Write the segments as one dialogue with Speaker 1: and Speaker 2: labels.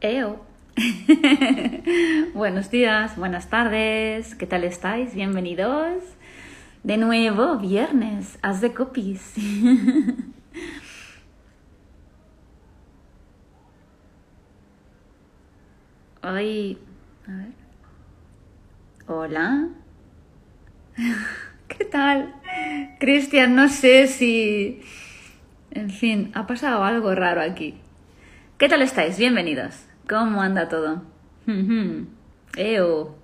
Speaker 1: Eo. Buenos días, buenas tardes, ¿qué tal estáis? Bienvenidos. De nuevo, viernes, haz de copies. Hoy. Hola. ¿Qué tal? Cristian, no sé si... En fin, ha pasado algo raro aquí. ¿Qué tal estáis? Bienvenidos. ¿Cómo anda todo? Eo.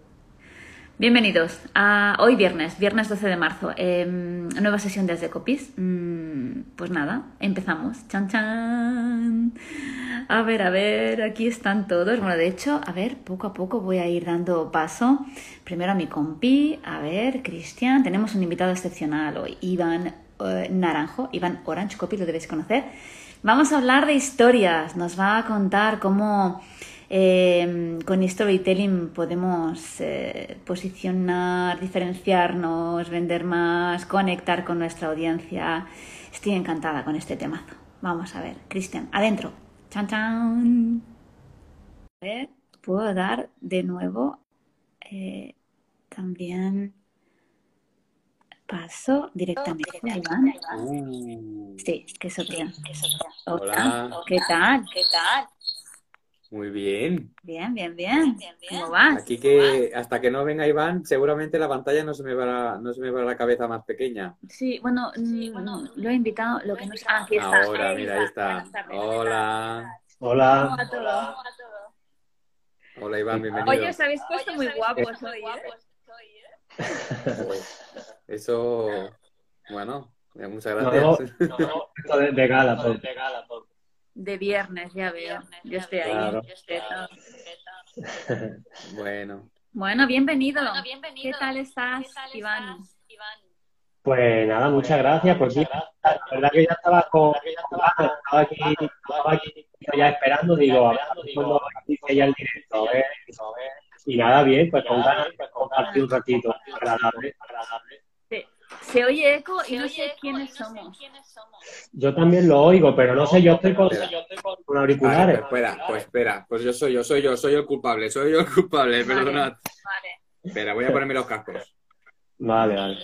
Speaker 1: Bienvenidos a hoy viernes, viernes 12 de marzo, em, nueva sesión de Copies. Mm, pues nada, empezamos. Chan chan. A ver, a ver, aquí están todos. Bueno, de hecho, a ver, poco a poco voy a ir dando paso. Primero a mi compi, a ver, Cristian. Tenemos un invitado excepcional hoy, Iván eh, Naranjo, Iván Orange Copy, lo debéis conocer. Vamos a hablar de historias. Nos va a contar cómo eh, con storytelling podemos eh, posicionar, diferenciarnos, vender más, conectar con nuestra audiencia. Estoy encantada con este temazo. Vamos a ver, Cristian, adentro. Chan chan. A ver, puedo dar de nuevo eh, también paso directamente a Iván.
Speaker 2: Uh.
Speaker 1: Sí, que eso que
Speaker 2: Hola.
Speaker 1: ¿Qué tal? ¿Qué tal?
Speaker 2: Muy bien.
Speaker 1: Bien, bien, bien. ¿Cómo vas?
Speaker 2: Aquí que hasta que no venga Iván, seguramente la pantalla no se me va la, no se me va la cabeza más pequeña.
Speaker 1: Sí, bueno, mm, lo he invitado, lo que no ah, aquí está.
Speaker 2: Ahora, mira, ahí está. Hola.
Speaker 1: ¿Cómo
Speaker 3: Hola.
Speaker 2: Hola Iván, bienvenido.
Speaker 1: Oye, os habéis puesto muy guapos hoy, ¿eh?
Speaker 2: Pues, eso, bueno, eh, muchas
Speaker 3: No,
Speaker 2: gracias.
Speaker 3: no, no, esto de, de gala, todo.
Speaker 1: De viernes, ya veo. Yo estoy ahí.
Speaker 3: Claro.
Speaker 1: yo estoy ahí.
Speaker 2: Bueno,
Speaker 1: Bueno, bienvenido. ¿Qué tal estás, Iván?
Speaker 3: Pues nada, muchas gracias. Pues sí, la verdad que ya estaba con, con estaba aquí, estaba aquí ya esperando, digo, a ver cuándo dice ya el directo, a ver. Y nada, bien, pues con ganas de compartir un ratito agradable.
Speaker 1: Se, se oye eco y no sé quiénes somos.
Speaker 3: Yo también lo oigo, pero no sé, yo estoy con, con
Speaker 2: Vale,
Speaker 3: auriculares.
Speaker 2: pues espera, pues espera, pues yo soy yo, soy yo, soy el culpable, soy yo el culpable,
Speaker 1: Vale.
Speaker 2: perdonad.
Speaker 1: Vale.
Speaker 2: Espera, voy a ponerme los cascos.
Speaker 3: Vale, vale.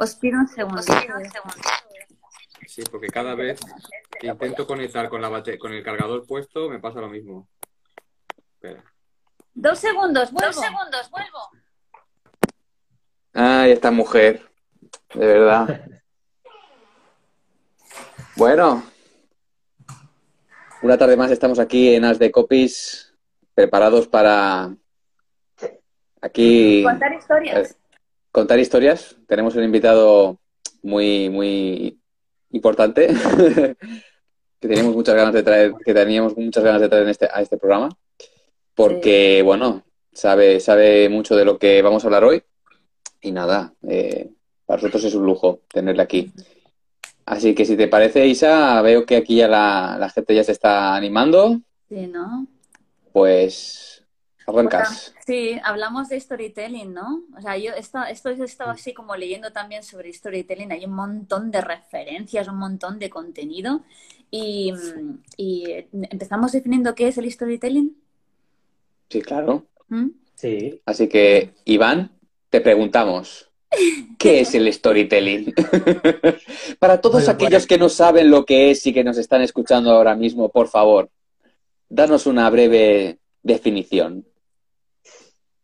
Speaker 1: Os pido un segundo.
Speaker 2: Sí, porque cada vez que intento conectar con la bate- con el cargador puesto, me pasa lo mismo. Espera.
Speaker 1: Dos segundos, vuelvo. Dos segundos, vuelvo.
Speaker 2: Ay, esta mujer, de verdad. Bueno, una tarde más estamos aquí en As de Copies, preparados para aquí
Speaker 1: Contar historias.
Speaker 2: contar historias. Tenemos un invitado muy, muy importante que teníamos muchas ganas de traer, que teníamos muchas ganas de traer en este, a este programa, porque bueno, sabe, sabe mucho de lo que vamos a hablar hoy y nada, eh, para nosotros es un lujo tenerle aquí. Así que si te parece, Isa, veo que aquí ya la, la gente ya se está animando,
Speaker 1: Sí, ¿no?
Speaker 2: pues arrancas.
Speaker 1: Sí, hablamos de storytelling, ¿no? O sea, yo esto, esto he estado así como leyendo también sobre storytelling. Hay un montón de referencias, un montón de contenido. Y, y empezamos definiendo qué es el storytelling.
Speaker 2: Sí, claro.
Speaker 1: ¿Mm?
Speaker 3: Sí.
Speaker 2: Así que, Iván, te preguntamos, ¿qué es el storytelling? Para todos
Speaker 3: Bueno,
Speaker 2: aquellos que no saben lo que es y que nos están escuchando ahora mismo, por favor, danos una breve definición.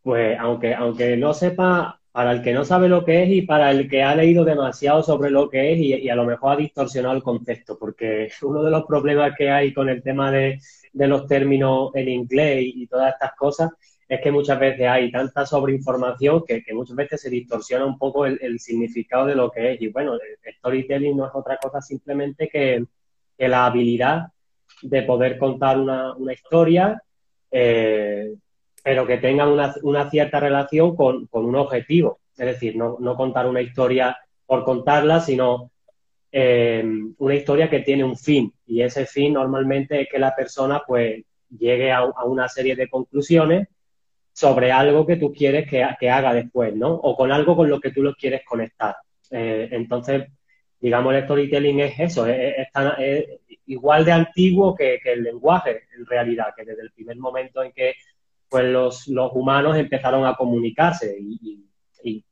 Speaker 3: Pues aunque, aunque no sepa, para el que no sabe lo que es y para el que ha leído demasiado sobre lo que es y, y a lo mejor ha distorsionado el concepto, porque uno de los problemas que hay con el tema de, de los términos en inglés y, todas estas cosas es que muchas veces hay tanta sobreinformación que, que muchas veces se distorsiona un poco el, significado de lo que es. Y bueno, el storytelling no es otra cosa simplemente que, que la habilidad de poder contar una, una historia eh, pero que tengan una, una cierta relación con, con, un objetivo. Es decir, no, no, contar una historia por contarla, sino eh, una historia que tiene un fin. Y ese fin normalmente es que la persona pues llegue a, una serie de conclusiones sobre algo que tú quieres que, que, haga después, ¿no? O con algo con lo que tú lo quieres conectar. Eh, entonces, digamos, el storytelling es eso, es, tan, igual de antiguo que, el lenguaje, en realidad, que desde el primer momento en que pues, los, humanos empezaron a comunicarse. Y,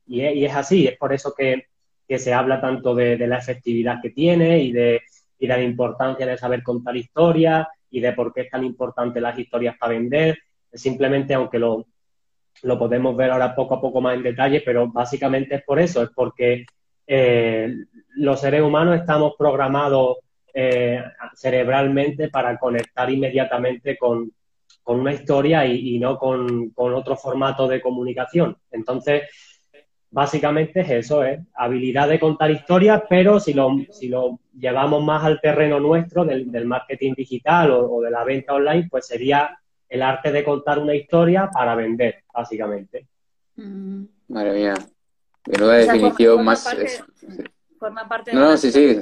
Speaker 3: es así, es por eso que, se habla tanto de, la efectividad que tiene y de, y de la importancia de saber contar historias y de por qué es tan importante las historias para vender. Simplemente, aunque lo, lo podemos ver ahora poco a poco más en detalle, pero básicamente es por eso, es porque eh, los seres humanos estamos programados eh, cerebralmente para conectar inmediatamente con, una historia y, no con, otro formato de comunicación. Entonces, básicamente es eso, es habilidad de contar historias, pero si lo, si lo llevamos más al terreno nuestro del, marketing digital o, de la venta online, pues sería el arte de contar una historia para vender, básicamente.
Speaker 2: Mm. Madre mía. Menuda definición más.
Speaker 1: Forma parte
Speaker 2: de. No, no, sí, sí.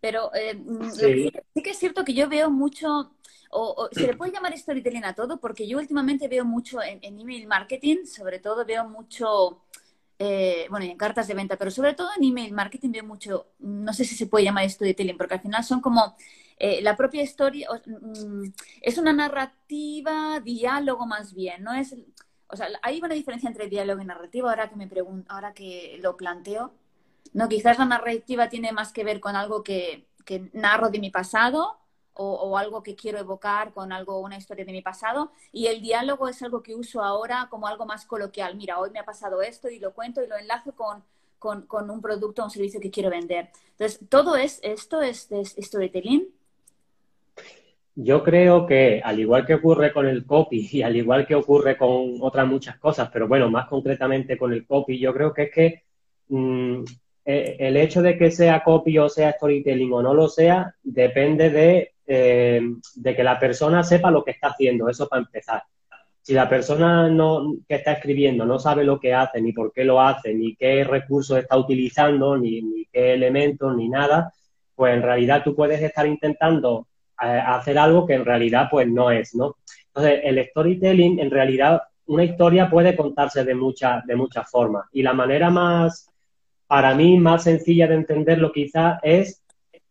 Speaker 1: Pero eh, mm, sí. que es cierto que yo veo mucho. O, se le puede llamar storytelling a todo, porque yo últimamente veo mucho en, email marketing, sobre todo veo mucho. Eh, bueno, en cartas de venta, pero sobre todo en email marketing veo mucho, no sé si se puede llamar storytelling, porque al final son como eh, la propia historia mm, es una narrativa, diálogo más bien, no es, o sea, hay una diferencia entre diálogo y narrativa ahora que me pregunto, ahora que lo planteo. No, quizás la narrativa tiene más que ver con algo que, que narro de mi pasado o, algo que quiero evocar con algo, una historia de mi pasado. Y el diálogo es algo que uso ahora como algo más coloquial. Mira, hoy me ha pasado esto y lo cuento y lo enlazo con, con, con un producto o un servicio que quiero vender. Entonces, todo es, esto es, es storytelling
Speaker 3: yo creo que, al igual que ocurre con el copy y al igual que ocurre con otras muchas cosas, pero bueno, más concretamente con el copy, yo creo que es que mm, eh, el hecho de que sea copy o sea storytelling o no lo sea, depende de, eh, de que la persona sepa lo que está haciendo, eso para empezar. Si la persona no, que está escribiendo no sabe lo que hace, ni por qué lo hace, ni qué recursos está utilizando, ni, ni qué elementos, ni nada, pues en realidad tú puedes estar intentando hacer algo que en realidad pues no es, ¿no? Entonces, el storytelling, en realidad, una historia puede contarse de muchas de muchas formas. Y la manera más, para mí, más sencilla de entenderlo quizás es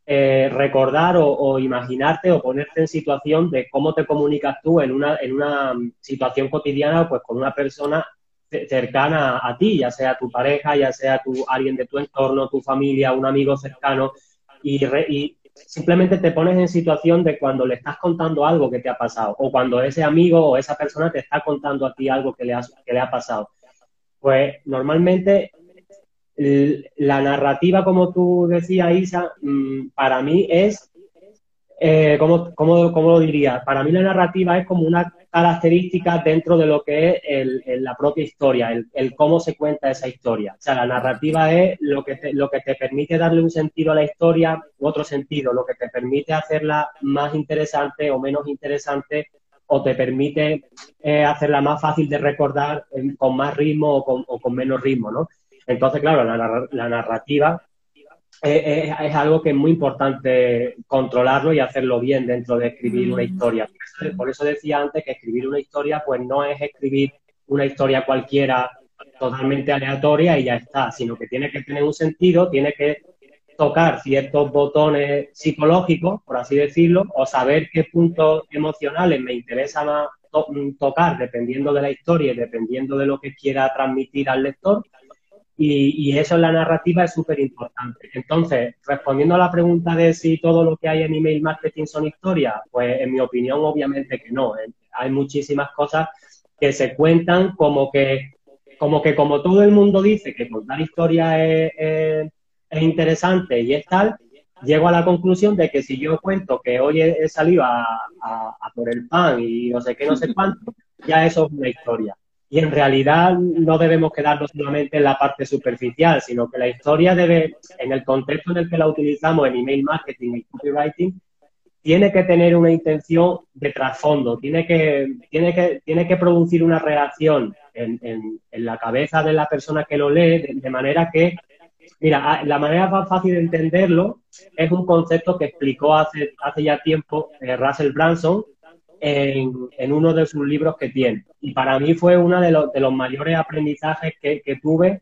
Speaker 3: eh, recordar o, imaginarte o ponerte en situación de cómo te comunicas tú en una, en una situación cotidiana pues con una persona cercana a ti, ya sea tu pareja, ya sea tu, alguien de tu entorno, tu familia, un amigo cercano, y, y simplemente te pones en situación de cuando le estás contando algo que te ha pasado o cuando ese amigo o esa persona te está contando a ti algo que le ha, que le ha pasado. Pues normalmente la narrativa, como tú decías, Isa, mm, para mí es, eh, ¿cómo, cómo, lo diría? Para mí la narrativa es como una características dentro de lo que es la propia historia, el, cómo se cuenta esa historia. O sea, la narrativa es lo que, te, lo que te permite darle un sentido a la historia u otro sentido, lo que te permite hacerla más interesante o menos interesante o te permite eh, hacerla más fácil de recordar con más ritmo o con, menos ritmo, ¿no? Entonces, claro, la narrativa es, algo que es muy importante controlarlo y hacerlo bien dentro de escribir una mm. historia. Por eso decía antes que escribir una historia, pues no es escribir una historia cualquiera totalmente aleatoria y ya está, sino que tiene que tener un sentido, tiene que tocar ciertos botones psicológicos, por así decirlo, o saber qué puntos emocionales me interesa más tocar dependiendo de la historia y dependiendo de lo que quiera transmitir al lector y, eso en la narrativa es súper importante. Entonces, respondiendo a la pregunta de si todo lo que hay en email marketing son historias, pues en mi opinión obviamente que no. ¿eh? Hay muchísimas cosas que se cuentan como que, como que como todo el mundo dice que contar historias es, interesante y es tal, llego a la conclusión de que si yo cuento que hoy he, salido a, a por el pan y no sé qué, no sé cuánto, ya eso es una historia. Y en realidad no debemos quedarnos solamente en la parte superficial, sino que la historia debe, en el contexto en el que la utilizamos en email marketing y copywriting, tiene que tener una intención de trasfondo, tiene que, tiene que, tiene que producir una reacción en, en, la cabeza de la persona que lo lee, de, manera que, mira, la manera más fácil de entenderlo es un concepto que explicó hace, hace ya tiempo eh, Russell Branson, en, uno de sus libros que tiene. Y para mí fue uno de, los, de los mayores aprendizajes que, tuve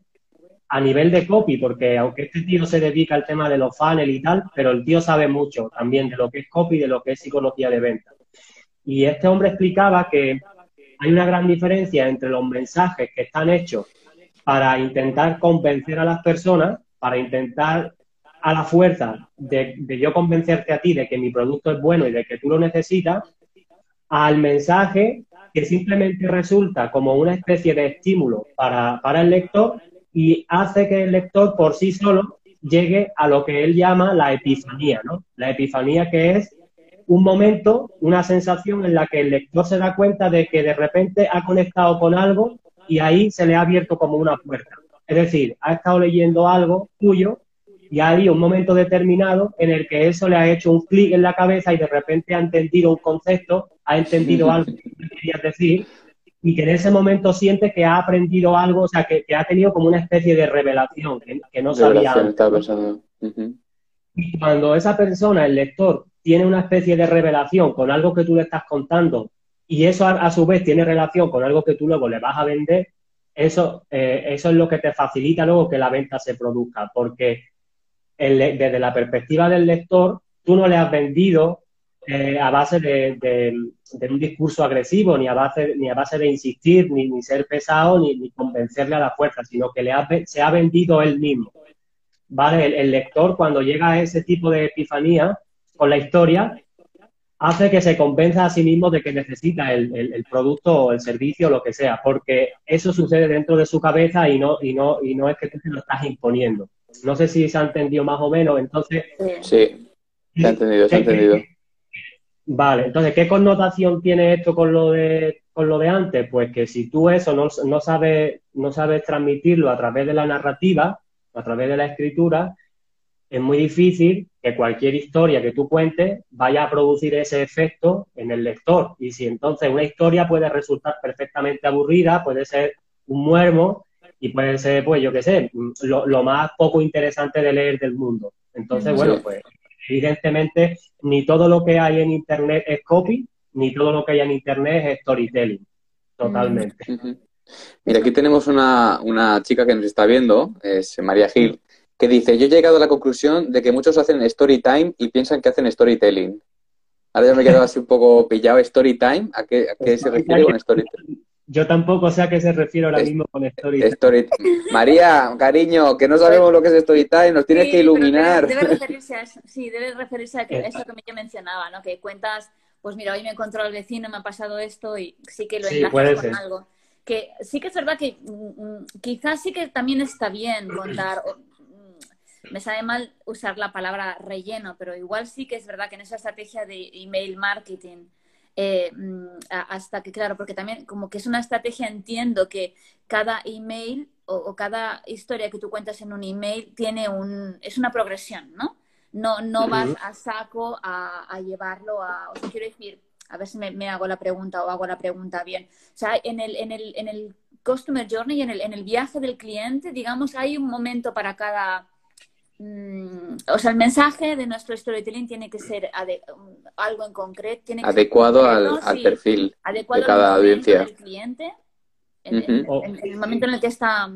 Speaker 3: a nivel de copy, porque aunque este tío se dedica al tema de los funnels y tal, pero el tío sabe mucho también de lo que es copy, de lo que es psicología de venta. Y este hombre explicaba que hay una gran diferencia entre los mensajes que están hechos para intentar convencer a las personas, para intentar a la fuerza de, de, yo convencerte a ti de que mi producto es bueno y de que tú lo necesitas, al mensaje que simplemente resulta como una especie de estímulo para, para el lector y hace que el lector por sí solo llegue a lo que él llama la epifanía, ¿no? La epifanía que es un momento, una sensación en la que el lector se da cuenta de que de repente ha conectado con algo y ahí se le ha abierto como una puerta. Es decir, ha estado leyendo algo tuyo y hay un momento determinado en el que eso le ha hecho un clic en la cabeza y de repente ha entendido un concepto, ha entendido algo que querías decir y que en ese momento siente que ha aprendido algo, o sea, que, ha tenido como una especie de revelación que, no sabía. Y cuando esa persona, el lector, tiene una especie de revelación con algo que tú le estás contando y eso a, su vez tiene relación con algo que tú luego le vas a vender, eso, eh, eso es lo que te facilita luego que la venta se produzca, porque desde la perspectiva del lector, tú no le has vendido eh, a base de, un discurso agresivo, ni a base, ni a base de insistir, ni, ni ser pesado, ni, convencerle a la fuerza, sino que le se ha vendido él mismo. ¿Vale? El, lector, cuando llega a ese tipo de epifanía con la historia, hace que se convenza a sí mismo de que necesita el, producto o el servicio o lo que sea, porque eso sucede dentro de su cabeza y no, y no, y no es que tú te lo estás imponiendo. No sé si se ha entendido más o menos, entonces...
Speaker 2: Sí, se ha entendido, se ha entendido.
Speaker 3: Vale, entonces, ¿qué connotación tiene esto con lo de, con lo de antes? Pues que si tú eso no, no, sabes, no sabes transmitirlo a través de la narrativa, a través de la escritura, es muy difícil que cualquier historia que tú cuentes vaya a producir ese efecto en el lector. Y si entonces una historia puede resultar perfectamente aburrida, puede ser un muermo y puede ser, pues yo qué sé, lo, lo más poco interesante de leer del mundo. Entonces, bueno, pues Evidentemente, ni todo lo que hay en Internet es copy, ni todo lo que hay en Internet es storytelling. Totalmente.
Speaker 2: Mira, aquí tenemos una, chica que nos está viendo, es María Gil, que dice, yo he llegado a la conclusión de que muchos hacen story time y piensan que hacen storytelling. Ahora ya me he quedado así un poco pillado. ¿Story time? ¿A qué, a qué se refiere con storytelling?
Speaker 3: Yo tampoco sé a qué se refiere ahora mismo con story.
Speaker 2: story María, cariño, que no sabemos lo que es story time, nos tienes que iluminar.
Speaker 1: Debe, referirse a eso, sí, debe referirse a eso que yo mencionaba, ¿no? Que cuentas, pues mira, hoy me encontró al vecino, me ha pasado esto y sí que lo
Speaker 3: sí, enlazas con
Speaker 1: algo. Que sí que es verdad que mm, mm, quizás sí que también está bien contar, mm, me sabe mal usar la palabra relleno, pero igual sí que es verdad que en esa estrategia de email marketing eh, mm, hasta que, claro, porque también como que es una estrategia, entiendo que cada email o, cada historia que tú cuentas en un email tiene un, es una progresión, ¿no? No, no vas a saco a, llevarlo a, o sea, quiero decir, a ver si me, hago la pregunta o hago la pregunta bien. O sea, en el, en el, en el Customer Journey, en el, en el viaje del cliente, digamos, hay un momento para cada Mm, o sea, el mensaje de nuestro storytelling tiene que ser algo en concreto, tiene que
Speaker 2: adecuado al, perfil de cada audiencia.
Speaker 1: Del cliente, en, el momento en el que está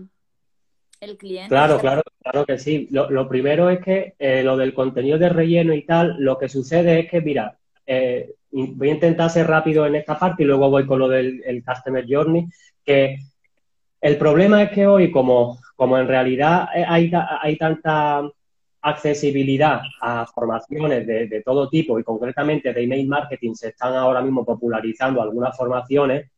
Speaker 1: el cliente.
Speaker 3: Claro, claro, claro que sí. Lo, primero es que eh, lo del contenido de relleno y tal, lo que sucede es que, mira, eh, voy a intentar ser rápido en esta parte y luego voy con lo del Customer Journey, que el problema es que hoy, como, como en realidad hay, hay tanta accesibilidad a formaciones de, todo tipo y concretamente de email marketing se están ahora mismo popularizando algunas formaciones.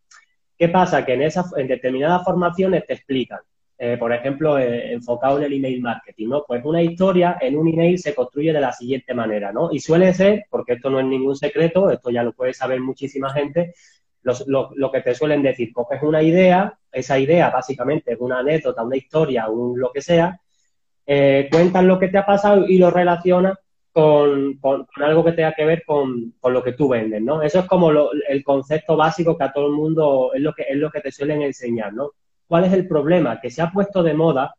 Speaker 3: ¿Qué pasa? Que en, esas, en determinadas formaciones te explican, eh, por ejemplo, eh, enfocado en el email marketing, ¿no? Pues una historia en un email se construye de la siguiente manera, ¿no? Y suele ser, porque esto no es ningún secreto, esto ya lo puede saber muchísima gente, lo, lo, que te suelen decir, coges una idea, esa idea básicamente es una anécdota, una historia, un lo que sea, eh, cuentas lo que te ha pasado y lo relacionas con, algo que tenga que ver con, lo que tú vendes, ¿no? Eso es como el concepto básico que a todo el mundo es lo que, es lo que te suelen enseñar, ¿no? ¿Cuál es el problema? Que se ha puesto de moda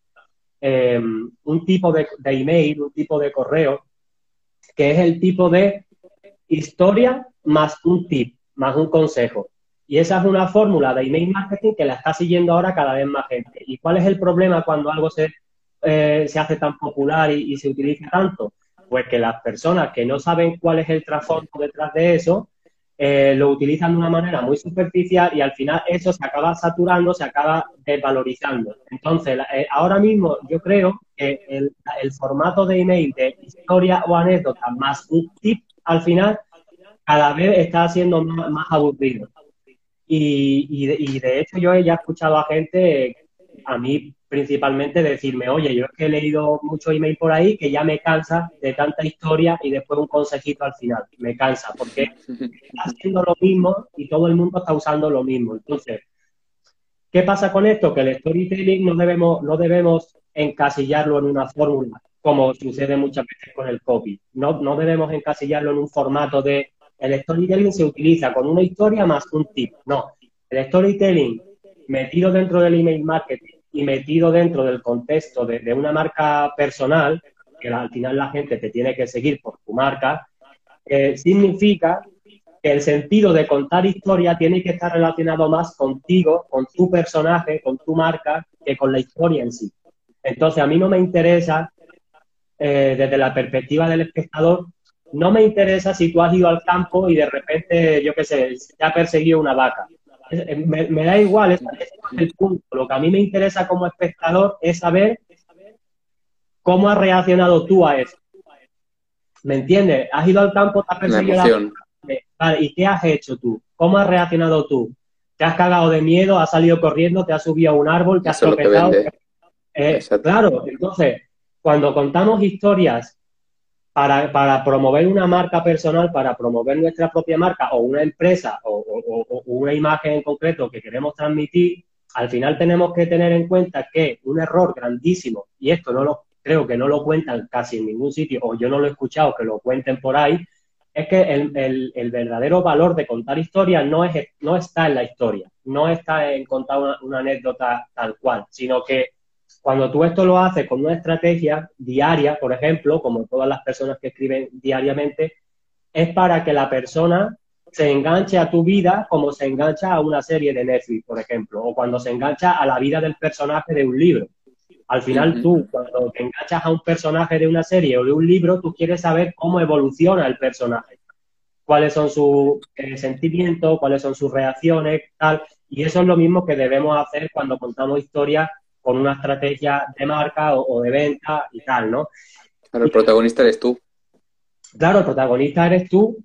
Speaker 3: eh, un tipo de, de email, un tipo de correo, que es el tipo de historia más un tip, más un consejo. Y esa es una fórmula de email marketing que la está siguiendo ahora cada vez más gente. ¿Y cuál es el problema cuando algo se eh, se hace tan popular y, se utiliza tanto? Pues que las personas que no saben cuál es el trasfondo detrás de eso, eh, lo utilizan de una manera muy superficial y al final eso se acaba saturando, se acaba desvalorizando. Entonces, eh, ahora mismo yo creo que el, formato de email de historia o anécdota más un tip al final cada vez está siendo más, aburrido. Y, y, de, hecho yo he ya escuchado a gente, a mí principalmente decirme, oye, yo es que he leído mucho email por ahí que ya me cansa de tanta historia y después un consejito al final. Me cansa porque está haciendo lo mismo y todo el mundo está usando lo mismo. Entonces, ¿qué pasa con esto? Que el storytelling no debemos, no debemos encasillarlo en una fórmula, como sucede muchas veces con el copy. No, no debemos encasillarlo en un formato de el storytelling se utiliza con una historia más un tip. No, el storytelling metido dentro del email marketing y metido dentro del contexto de, una marca personal, que al final la gente te tiene que seguir por tu marca, eh, significa que el sentido de contar historia tiene que estar relacionado más contigo, con tu personaje, con tu marca, que con la historia en sí. Entonces, a mí no me interesa, eh, desde la perspectiva del espectador, no me interesa si tú has ido al campo y de repente, yo qué sé, te ha perseguido una vaca. Me, da igual, es el punto. Lo que a mí me interesa como espectador es saber cómo has reaccionado tú a eso. ¿Me entiendes? Has ido al campo, te has perseguido la. Vale, ¿y qué has hecho tú? ¿Cómo has reaccionado tú? ¿Te has cagado de miedo? ¿Has salido corriendo? ¿Te has subido a un árbol? ¿Te has tropezado? Eh, claro, entonces, cuando contamos historias para, promover una marca personal, para promover nuestra propia marca o una empresa o, una imagen en concreto que queremos transmitir, al final tenemos que tener en cuenta que un error grandísimo, y esto no lo creo que no lo cuentan casi en ningún sitio, o yo no lo he escuchado que lo cuenten por ahí, es que el, verdadero valor de contar historias no, es, no está en la historia, no está en contar una anécdota tal cual, sino que cuando tú esto lo haces con una estrategia diaria, por ejemplo, como todas las personas que escriben diariamente, es para que la persona se enganche a tu vida como se engancha a una serie de Netflix, por ejemplo, o cuando se engancha a la vida del personaje de un libro. Al final tú, cuando te enganchas a un personaje de una serie o de un libro, tú quieres saber cómo evoluciona el personaje, cuáles son sus eh, sentimientos, cuáles son sus reacciones, tal. Y eso es lo mismo que debemos hacer cuando contamos historias con una estrategia de marca o, de venta y tal, ¿no?
Speaker 2: Claro, el protagonista eres tú.
Speaker 3: Claro, el protagonista eres tú.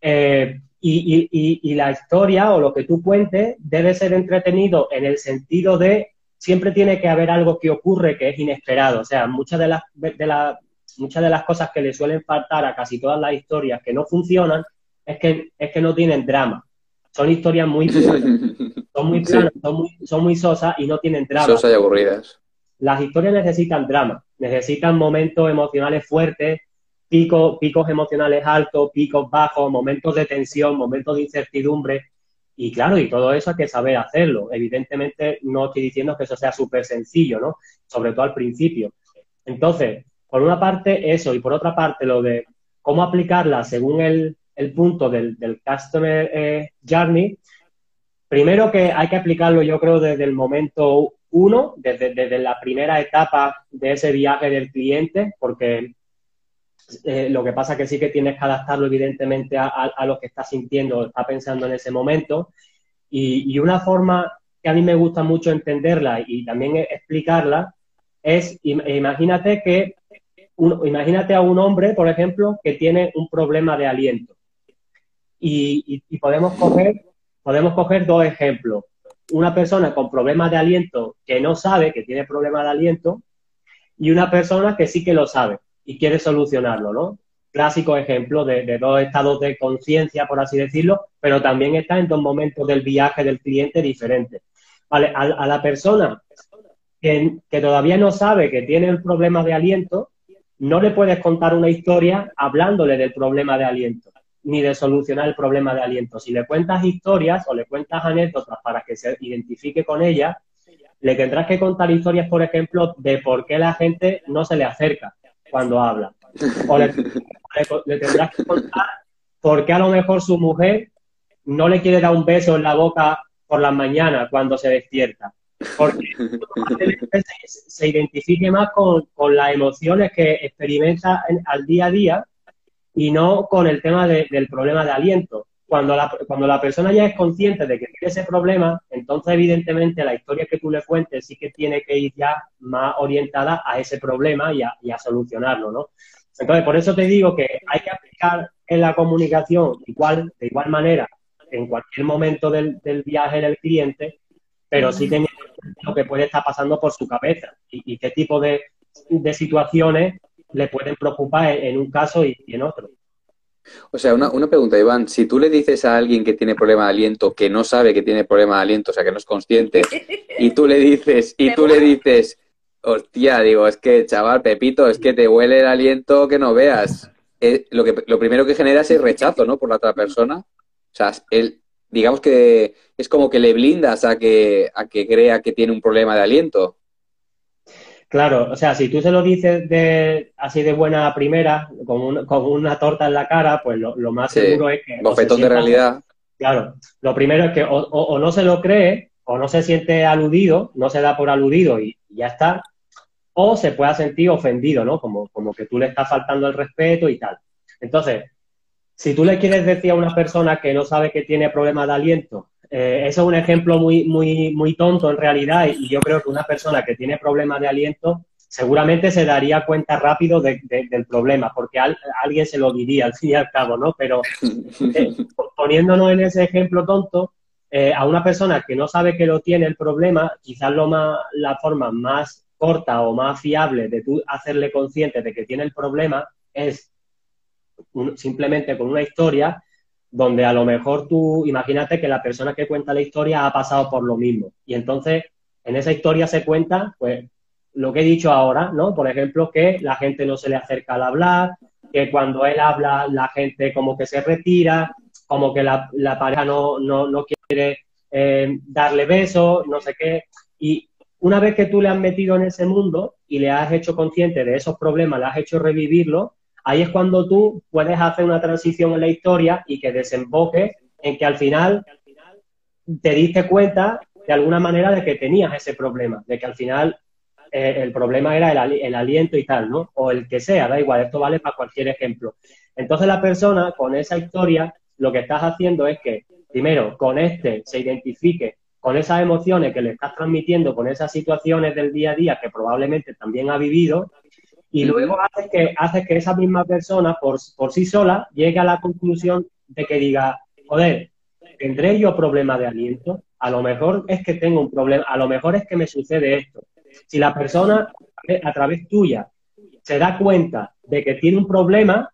Speaker 3: Eh, y, la historia o lo que tú cuentes debe ser entretenido en el sentido de siempre tiene que haber algo que ocurre que es inesperado. O sea, muchas de las, de muchas de las cosas que le suelen faltar a casi todas las historias que no funcionan es que, es que no tienen drama. Son historias muy son muy planas, son, muy, sosas y no tienen drama.
Speaker 2: Sosas y aburridas.
Speaker 3: Las historias necesitan drama, necesitan momentos emocionales fuertes, picos, picos emocionales altos, picos bajos, momentos de tensión, momentos de incertidumbre. Y claro, y todo eso hay que saber hacerlo. Evidentemente no estoy diciendo que eso sea súper sencillo, ¿no? Sobre todo al principio. Entonces, por una parte eso y por otra parte lo de cómo aplicarla según el, el punto del, del Customer eh, Journey, primero que hay que aplicarlo yo creo desde el momento uno, desde, desde la primera etapa de ese viaje del cliente, porque eh, lo que pasa es que sí que tienes que adaptarlo evidentemente a, a, lo que está sintiendo está pensando en ese momento. Y, y, una forma que a mí me gusta mucho entenderla y también explicarla es, imagínate que, imagínate a un hombre, por ejemplo, que tiene un problema de aliento y, podemos, coger, podemos coger dos ejemplos. Una persona con problemas de aliento que no sabe que tiene problemas de aliento y una persona que sí que lo sabe y quiere solucionarlo, ¿no? Clásico ejemplo de, dos estados de conciencia, por así decirlo, pero también está en dos momentos del viaje del cliente diferentes. Vale, a, la persona que, que, todavía no sabe que tiene el problema de aliento, no le puedes contar una historia hablándole del problema de aliento ni de solucionar el problema de aliento. Si le cuentas historias o le cuentas anécdotas para que se identifique con ella, le tendrás que contar historias, por ejemplo, de por qué la gente no se le acerca cuando habla. O le, tendrás que contar por qué a lo mejor su mujer no le quiere dar un beso en la boca por las mañanas cuando se despierta. porque se, identifique más con, las emociones que experimenta al día a día y no con el tema del problema de aliento. Cuando la, cuando la persona ya es consciente de que tiene ese problema, entonces evidentemente la historia que tú le cuentes sí que tiene que ir ya más orientada a ese problema y a, y solucionarlo, ¿no? Entonces, por eso te digo que hay que aplicar en la comunicación igual, de igual manera en cualquier momento del, viaje del cliente, pero sí teniendo lo que puede estar pasando por su cabeza y, qué tipo de, situaciones le pueden preocupar en, un caso y, en otro.
Speaker 2: O sea, una, una, pregunta, Iván. Si tú le dices a alguien que tiene problema de aliento, que no sabe que tiene problema de aliento, o sea, que no es consciente, y tú le dices, y tú le dices, hostia, digo, es que, chaval, Pepito, es que te huele el aliento que no veas. Eh, lo, que, lo primero que genera es el rechazo, ¿no? Por la otra persona. O sea, él, digamos que es como que le blindas a que, a que crea que tiene un problema de aliento.
Speaker 3: Claro, o sea, si tú se lo dices de, así de buena primera, con, con una torta en la cara, pues lo, más seguro es que...
Speaker 2: Bofetón de realidad.
Speaker 3: Claro, lo primero es que o, no se lo cree, o no se siente aludido, no se da por aludido y ya está, o se pueda sentir ofendido, ¿no? Como, como que tú le estás faltando el respeto y tal. Entonces, si tú le quieres decir a una persona que no sabe que tiene problemas de aliento, eh, eso es un ejemplo muy, muy, muy tonto en realidad y yo creo que una persona que tiene problemas de aliento seguramente se daría cuenta rápido del problema, porque alguien se lo diría al fin y al cabo, ¿no? Pero eh, poniéndonos en ese ejemplo tonto, eh, a una persona que no sabe que lo tiene el problema, quizás lo más, la forma más corta o más fiable de tú hacerle consciente de que tiene el problema es simplemente con una historia donde a lo mejor tú, imagínate que la persona que cuenta la historia ha pasado por lo mismo. Y entonces, en esa historia se cuenta, pues, lo que he dicho ahora, ¿no? Por ejemplo, que la gente no se le acerca al hablar, que cuando él habla, la gente como que se retira, como que la, pareja no, no, quiere eh, darle besos, no sé qué. Y una vez que tú le has metido en ese mundo y le has hecho consciente de esos problemas, le has hecho revivirlo, ahí es cuando tú puedes hacer una transición en la historia y que desemboque en que al final te diste cuenta de alguna manera de que tenías ese problema, de que al final eh, el problema era el, aliento y tal, ¿no? O el que sea, da igual, esto vale para cualquier ejemplo. Entonces la persona con esa historia lo que estás haciendo es que, primero, con este se identifique con esas emociones que le estás transmitiendo, con esas situaciones del día a día que probablemente también ha vivido, y luego hace que, hace que esa misma persona por, por sí sola llegue a la conclusión de que diga, joder, ¿tendré yo problema de aliento? A lo mejor es que tengo un problema, a lo mejor es que me sucede esto. Si la persona a través tuya se da cuenta de que tiene un problema,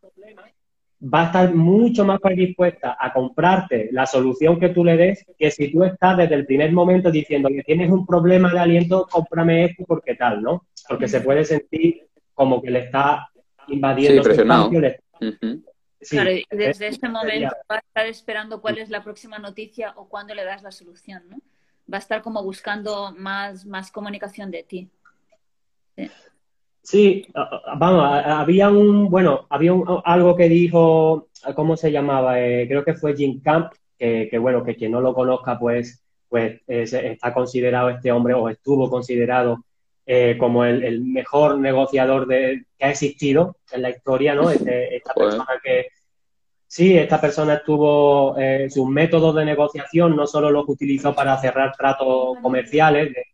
Speaker 3: va a estar mucho más predispuesta a comprarte la solución que tú le des que si tú estás desde el primer momento diciendo que tienes un problema de aliento, cómprame esto porque tal, ¿no? Porque se puede sentir como que le está invadiendo
Speaker 2: sí, presionado.
Speaker 1: claro, y desde este momento va a estar esperando cuál es la próxima noticia o cuándo le das la solución, ¿no? Va a estar como buscando más, más comunicación de ti.
Speaker 3: Sí. vamos, había un, bueno, había algo que dijo, ¿cómo se llamaba? Eh, creo que fue Jim Camp, que, bueno, que quien no lo conozca, pues, pues está considerado este hombre o estuvo considerado eh, como el, mejor negociador de, que ha existido en la historia, ¿no? Este, esta persona que, sí, esta persona estuvo, eh, sus métodos de negociación no solo los utilizó para cerrar tratos comerciales de,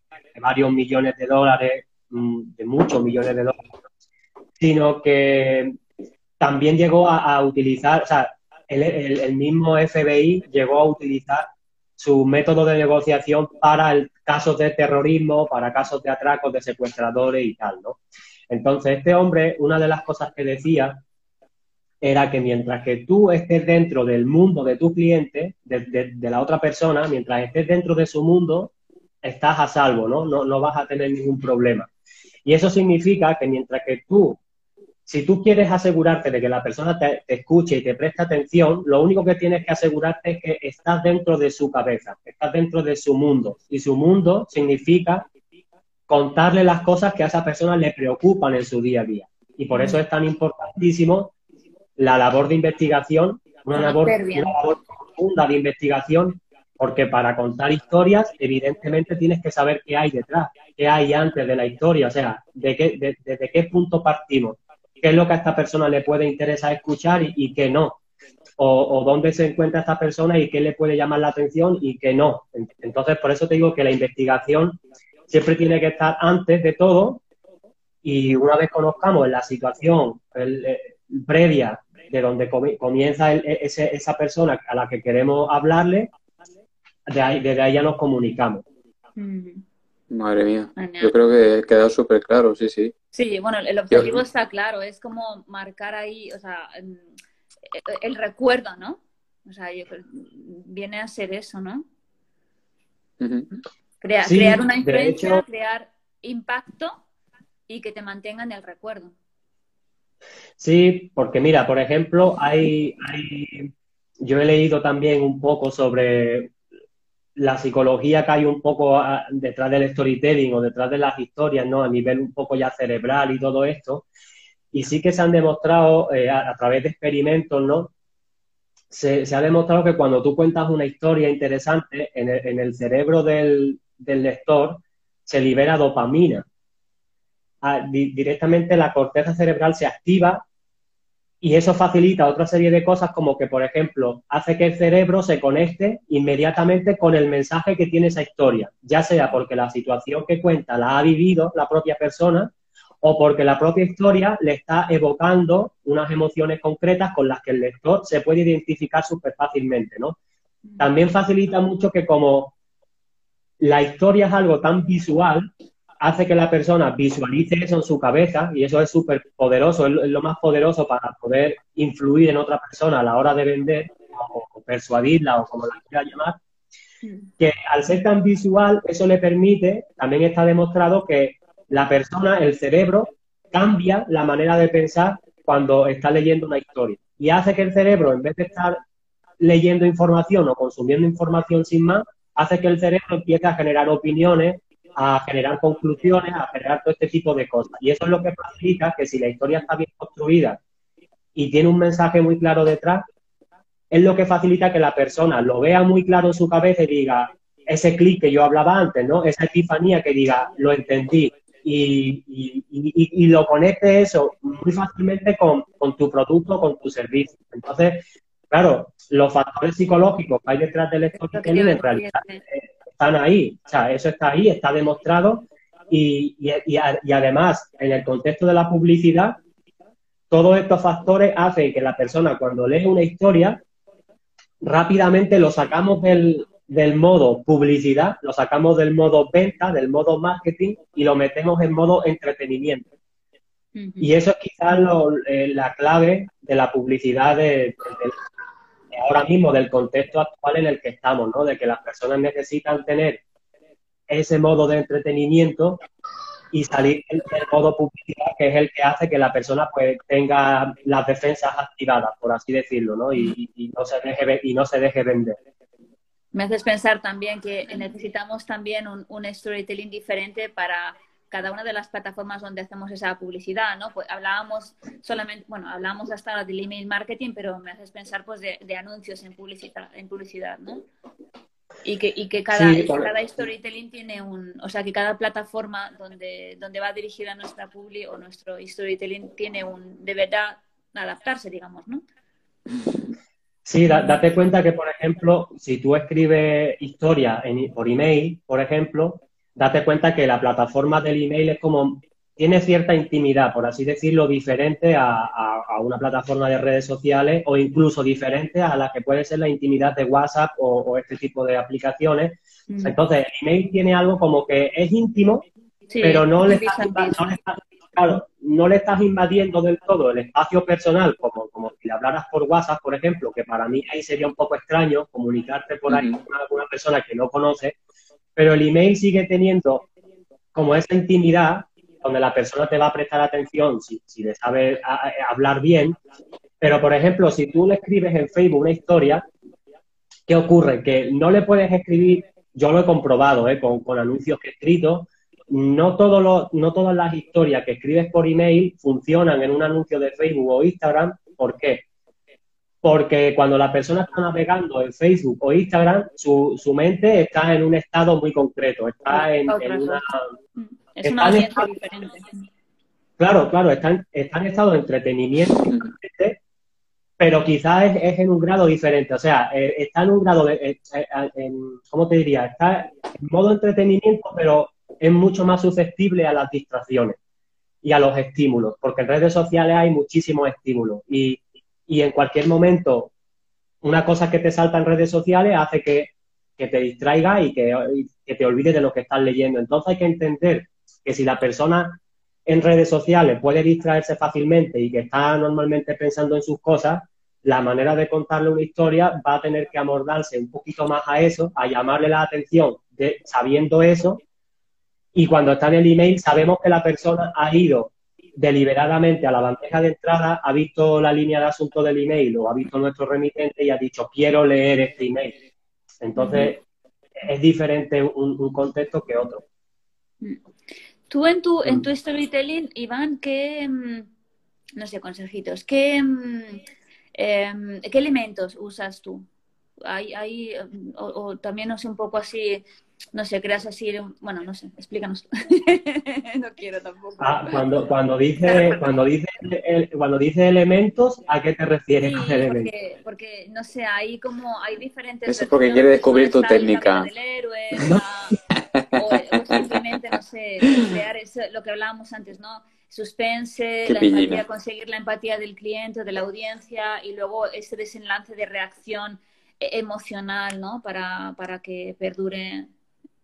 Speaker 3: varios millones de dólares, mm, de muchos millones de dólares, sino que también llegó a, utilizar, o sea, el, mismo FBI llegó a utilizar su método de negociación para el, casos de terrorismo, para casos de atracos de secuestradores y tal, ¿no? Entonces, este hombre, una de las cosas que decía era que mientras que tú estés dentro del mundo de tu cliente, de, la otra persona, mientras estés dentro de su mundo, estás a salvo, ¿no? ¿no? No vas a tener ningún problema. Y eso significa que mientras que tú si tú quieres asegurarte de que la persona te, escuche y te preste atención, lo único que tienes que asegurarte es que estás dentro de su cabeza, estás dentro de su mundo. Y su mundo significa contarle las cosas que a esa persona le preocupan en su día a día. Y por eso es tan importantísimo la labor de investigación, una labor, una labor profunda de investigación porque para contar historias, evidentemente tienes que saber qué hay detrás, qué hay antes de la historia, o sea, de qué, desde qué punto partimos, qué es lo que a esta persona le puede interesar escuchar y, qué no, o, dónde se encuentra esta persona y qué le puede llamar la atención y qué no. Entonces, por eso te digo que la investigación siempre tiene que estar antes de todo y una vez conozcamos la situación eh, previa de donde comienza esa persona a la que queremos hablarle, de ahí, desde ahí ya nos comunicamos.
Speaker 2: Madre mía, yo creo que ha quedado súper claro, sí, sí.
Speaker 1: Sí, bueno, el objetivo está claro, es como marcar ahí, o sea, el recuerdo, ¿no? O sea, viene a ser eso, ¿no? crear una influencia, crear impacto y que te mantenga en el recuerdo.
Speaker 3: Sí, porque mira, por ejemplo, hay, hay, yo he leído también un poco sobre la psicología que hay un poco detrás del storytelling o detrás de las historias, ¿no? A nivel un poco ya cerebral y todo esto. Y sí que se han demostrado eh, a, través de experimentos, ¿no? Se, ha demostrado que cuando tú cuentas una historia interesante, en el, cerebro del, lector se libera dopamina. Ah, directamente la corteza cerebral se activa y eso facilita otra serie de cosas como que, por ejemplo, hace que el cerebro se conecte inmediatamente con el mensaje que tiene esa historia, ya sea porque la situación que cuenta la ha vivido la propia persona o porque la propia historia le está evocando unas emociones concretas con las que el lector se puede identificar súper fácilmente, ¿no? También facilita mucho que como la historia es algo tan visual, hace que la persona visualice eso en su cabeza y eso es súper poderoso, es lo más poderoso para poder influir en otra persona a la hora de vender o persuadirla o como la quiera llamar, que al ser tan visual eso le permite, también está demostrado que la persona, el cerebro, cambia la manera de pensar cuando está leyendo una historia. Y hace que el cerebro, en vez de estar leyendo información o consumiendo información sin más, hace que el cerebro empiece a generar opiniones a generar conclusiones, a generar todo este tipo de cosas. Y eso es lo que facilita que si la historia está bien construida y tiene un mensaje muy claro detrás, es lo que facilita que la persona lo vea muy claro en su cabeza y diga, ese clic que yo hablaba antes, ¿no? Esa epifanía que diga, lo entendí. Y, y, lo conecte eso muy fácilmente con, tu producto, con tu servicio. Entonces, claro, los factores psicológicos que hay detrás del storytelling en realidad están ahí, o sea, eso está ahí, está demostrado. Y, además en el contexto de la publicidad, todos estos factores hacen que la persona cuando lee una historia, rápidamente lo sacamos del, modo publicidad, lo sacamos del modo venta, del modo marketing y lo metemos en modo entretenimiento. Y eso es quizás eh, la clave de la publicidad de, ahora mismo del contexto actual en el que estamos, ¿no? De que las personas necesitan tener ese modo de entretenimiento y salir del, modo publicidad, que es el que hace que la persona pues tenga las defensas activadas, por así decirlo, ¿no? Y, no, se deje, y no se deje vender.
Speaker 1: Me haces pensar también que necesitamos también un, un storytelling diferente para cada una de las plataformas donde hacemos esa publicidad, ¿no? Pues hablábamos solamente, bueno, hablábamos hasta ahora del email marketing, pero me haces pensar pues de, anuncios en publicidad, en publicidad, ¿no? Y que, y que cada, cada storytelling tiene un, o sea, que cada plataforma donde, donde va dirigida nuestra publi o nuestro storytelling tiene un, de verdad, adaptarse, digamos, ¿no?
Speaker 3: Sí, date cuenta que, por ejemplo, si tú escribes historia en, por email, por ejemplo, date cuenta que la plataforma del email es como, tiene cierta intimidad, por así decirlo, diferente a, una plataforma de redes sociales o incluso diferente a la que puede ser la intimidad de WhatsApp o, este tipo de aplicaciones. Mm. Entonces, el email tiene algo como que es íntimo, pero no le, estás, no, le estás, invadiendo del todo el espacio personal, como, como si le hablaras por WhatsApp, por ejemplo, que para mí ahí sería un poco extraño comunicarte por ahí con una persona que no conoce pero el email sigue teniendo como esa intimidad donde la persona te va a prestar atención si, le sabe hablar bien. Pero, por ejemplo, si tú le escribes en Facebook una historia, ¿qué ocurre? Que no le puedes escribir, yo lo he comprobado ¿eh? con, anuncios que he escrito, no, todo no todas las historias que escribes por email funcionan en un anuncio de Facebook o Instagram. ¿Por qué? Porque cuando la persona está navegando en Facebook o Instagram, su, su mente está en un estado muy concreto, está en, una...
Speaker 1: Es una audiencia diferente.
Speaker 3: Claro, claro, está en, estado de entretenimiento, pero quizás es, en un grado diferente. O sea, eh, está en un grado de, eh, eh, ¿cómo te diría? Está en modo entretenimiento, pero es mucho más susceptible a las distracciones y a los estímulos, porque en redes sociales hay muchísimos estímulos y, en cualquier momento una cosa que te salta en redes sociales hace que, te distraiga y que, que te olvides de lo que estás leyendo. Entonces hay que entender que si la persona en redes sociales puede distraerse fácilmente y que está normalmente pensando en sus cosas, la manera de contarle una historia va a tener que amordarse un poquito más a eso, a llamarle la atención de, sabiendo eso. Y cuando está en el email, sabemos que la persona ha ido deliberadamente a la bandeja de entrada, ha visto la línea de asunto del email o ha visto nuestro remitente y ha dicho, quiero leer este email. Entonces, es diferente un, un contexto que otro.
Speaker 1: Mm. Tú en tu, en mm. tu storytelling, Iván, ¿qué, mm, no sé, consejitos, qué, em, qué elementos usas tú? Hay, hay, o, también, no sé, un poco así, no sé, creas así, bueno, no sé, explícanos. no quiero tampoco.
Speaker 3: Ah, cuando, cuando dice, cuando dice, cuando dice elementos, ¿a qué te refieres
Speaker 1: con elementos? Porque, porque, no sé, hay como, hay diferentes.
Speaker 2: Eso es porque quiere descubrir tu técnica.
Speaker 1: o, simplemente, no sé, crear eso, lo que hablábamos antes, ¿no? Suspense, la empatía, conseguir la empatía del cliente, de la audiencia y luego ese desenlace de reacción e, emocional, ¿no? Para, para que perdure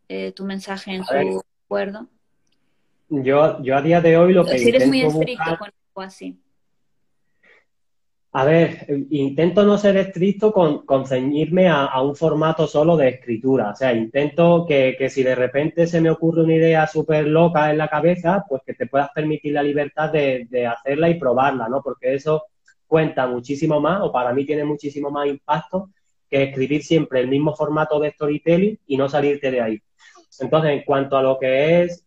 Speaker 1: eh, tu mensaje en su acuerdo.
Speaker 3: Yo, yo a día de hoy lo que
Speaker 1: si eres muy estricto con algo así.
Speaker 3: A ver, intento no ser estricto con, ceñirme a, un formato solo de escritura. O sea, intento que, si de repente se me ocurre una idea súper loca en la cabeza, pues que te puedas permitir la libertad de, hacerla y probarla, ¿no? Porque eso cuenta muchísimo más, o para mí tiene muchísimo más impacto escribir siempre el mismo formato de storytelling y no salirte de ahí. Entonces, en cuanto a lo que es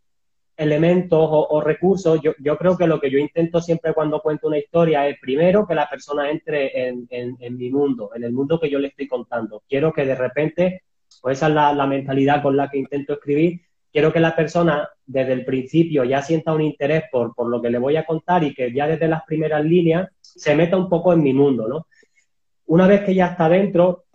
Speaker 3: elementos o, recursos, yo, yo, creo que lo que yo intento siempre cuando cuento una historia es primero que la persona entre en, en, mi mundo, en el mundo que yo le estoy contando. Quiero que de repente, pues esa es la, la, mentalidad con la que intento escribir, quiero que la persona desde el principio ya sienta un interés por, por lo que le voy a contar y que ya desde las primeras líneas se meta un poco en mi mundo, ¿no? Una vez que ya está dentro,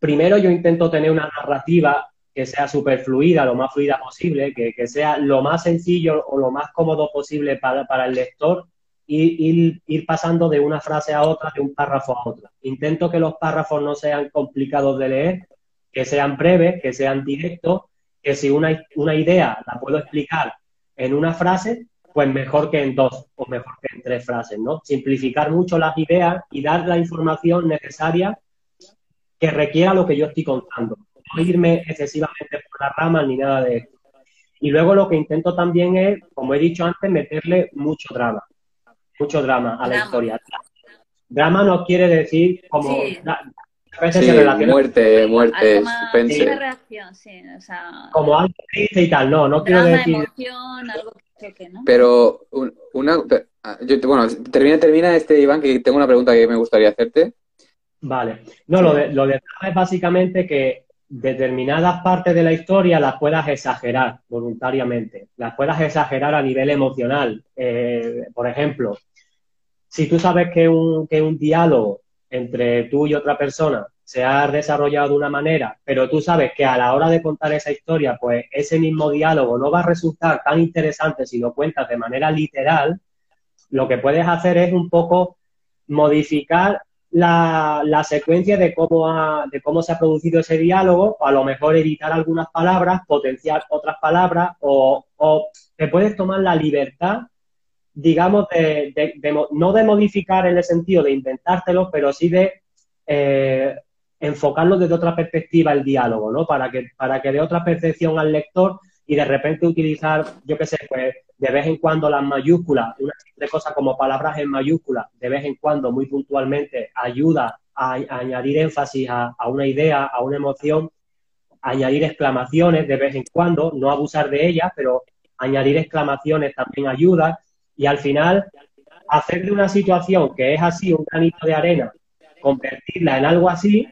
Speaker 3: primero yo intento tener una narrativa que sea súper fluida, lo más fluida posible, que, sea lo más sencillo o lo más cómodo posible para, el lector y ir, pasando de una frase a otra, de un párrafo a otro. Intento que los párrafos no sean complicados de leer, que sean breves, que sean directos, que si una, una idea la puedo explicar en una frase, pues mejor que en dos o mejor que en tres frases, ¿no? Simplificar mucho las ideas y dar la información necesaria que requiera lo que yo estoy contando no irme excesivamente por las ramas ni nada de esto. Y luego lo que intento también es, como he dicho antes, meterle mucho drama, mucho drama a la historia. Drama no quiere decir como...
Speaker 2: A veces se relaciona muerte, muerte, suspense.
Speaker 1: Reacción, sí, o sea,
Speaker 3: como algo triste y tal, no, no quiero decir...
Speaker 1: Emoción, algo que ¿no?
Speaker 2: Pero una... Bueno, termina, termina este, Iván, que tengo una pregunta que me gustaría hacerte.
Speaker 3: Vale. No, lo de, lo de es básicamente que determinadas partes de la historia las puedas exagerar voluntariamente, las puedas exagerar a nivel emocional. Eh, por ejemplo, si tú sabes que un, que un diálogo entre tú y otra persona se ha desarrollado de una manera, pero tú sabes que a la hora de contar esa historia, pues ese mismo diálogo no va a resultar tan interesante si lo cuentas de manera literal, lo que puedes hacer es un poco modificar la, la secuencia de cómo, ha, de cómo se ha producido ese diálogo, a lo mejor editar algunas palabras, potenciar otras palabras, o, o te puedes tomar la libertad, digamos, de, de, no de modificar en el sentido de inventártelo, pero sí de eh, enfocarlo desde otra perspectiva el diálogo, ¿no? Para que, para que dé otra percepción al lector y de repente utilizar, yo qué sé, pues de vez en cuando las mayúsculas, una de cosas como palabras en mayúsculas, de vez en cuando, muy puntualmente, ayuda a, añadir énfasis a, una idea, a una emoción, añadir exclamaciones de vez en cuando, no abusar de ellas, pero añadir exclamaciones también ayuda y al final hacer de una situación que es así un granito de arena convertirla en algo así,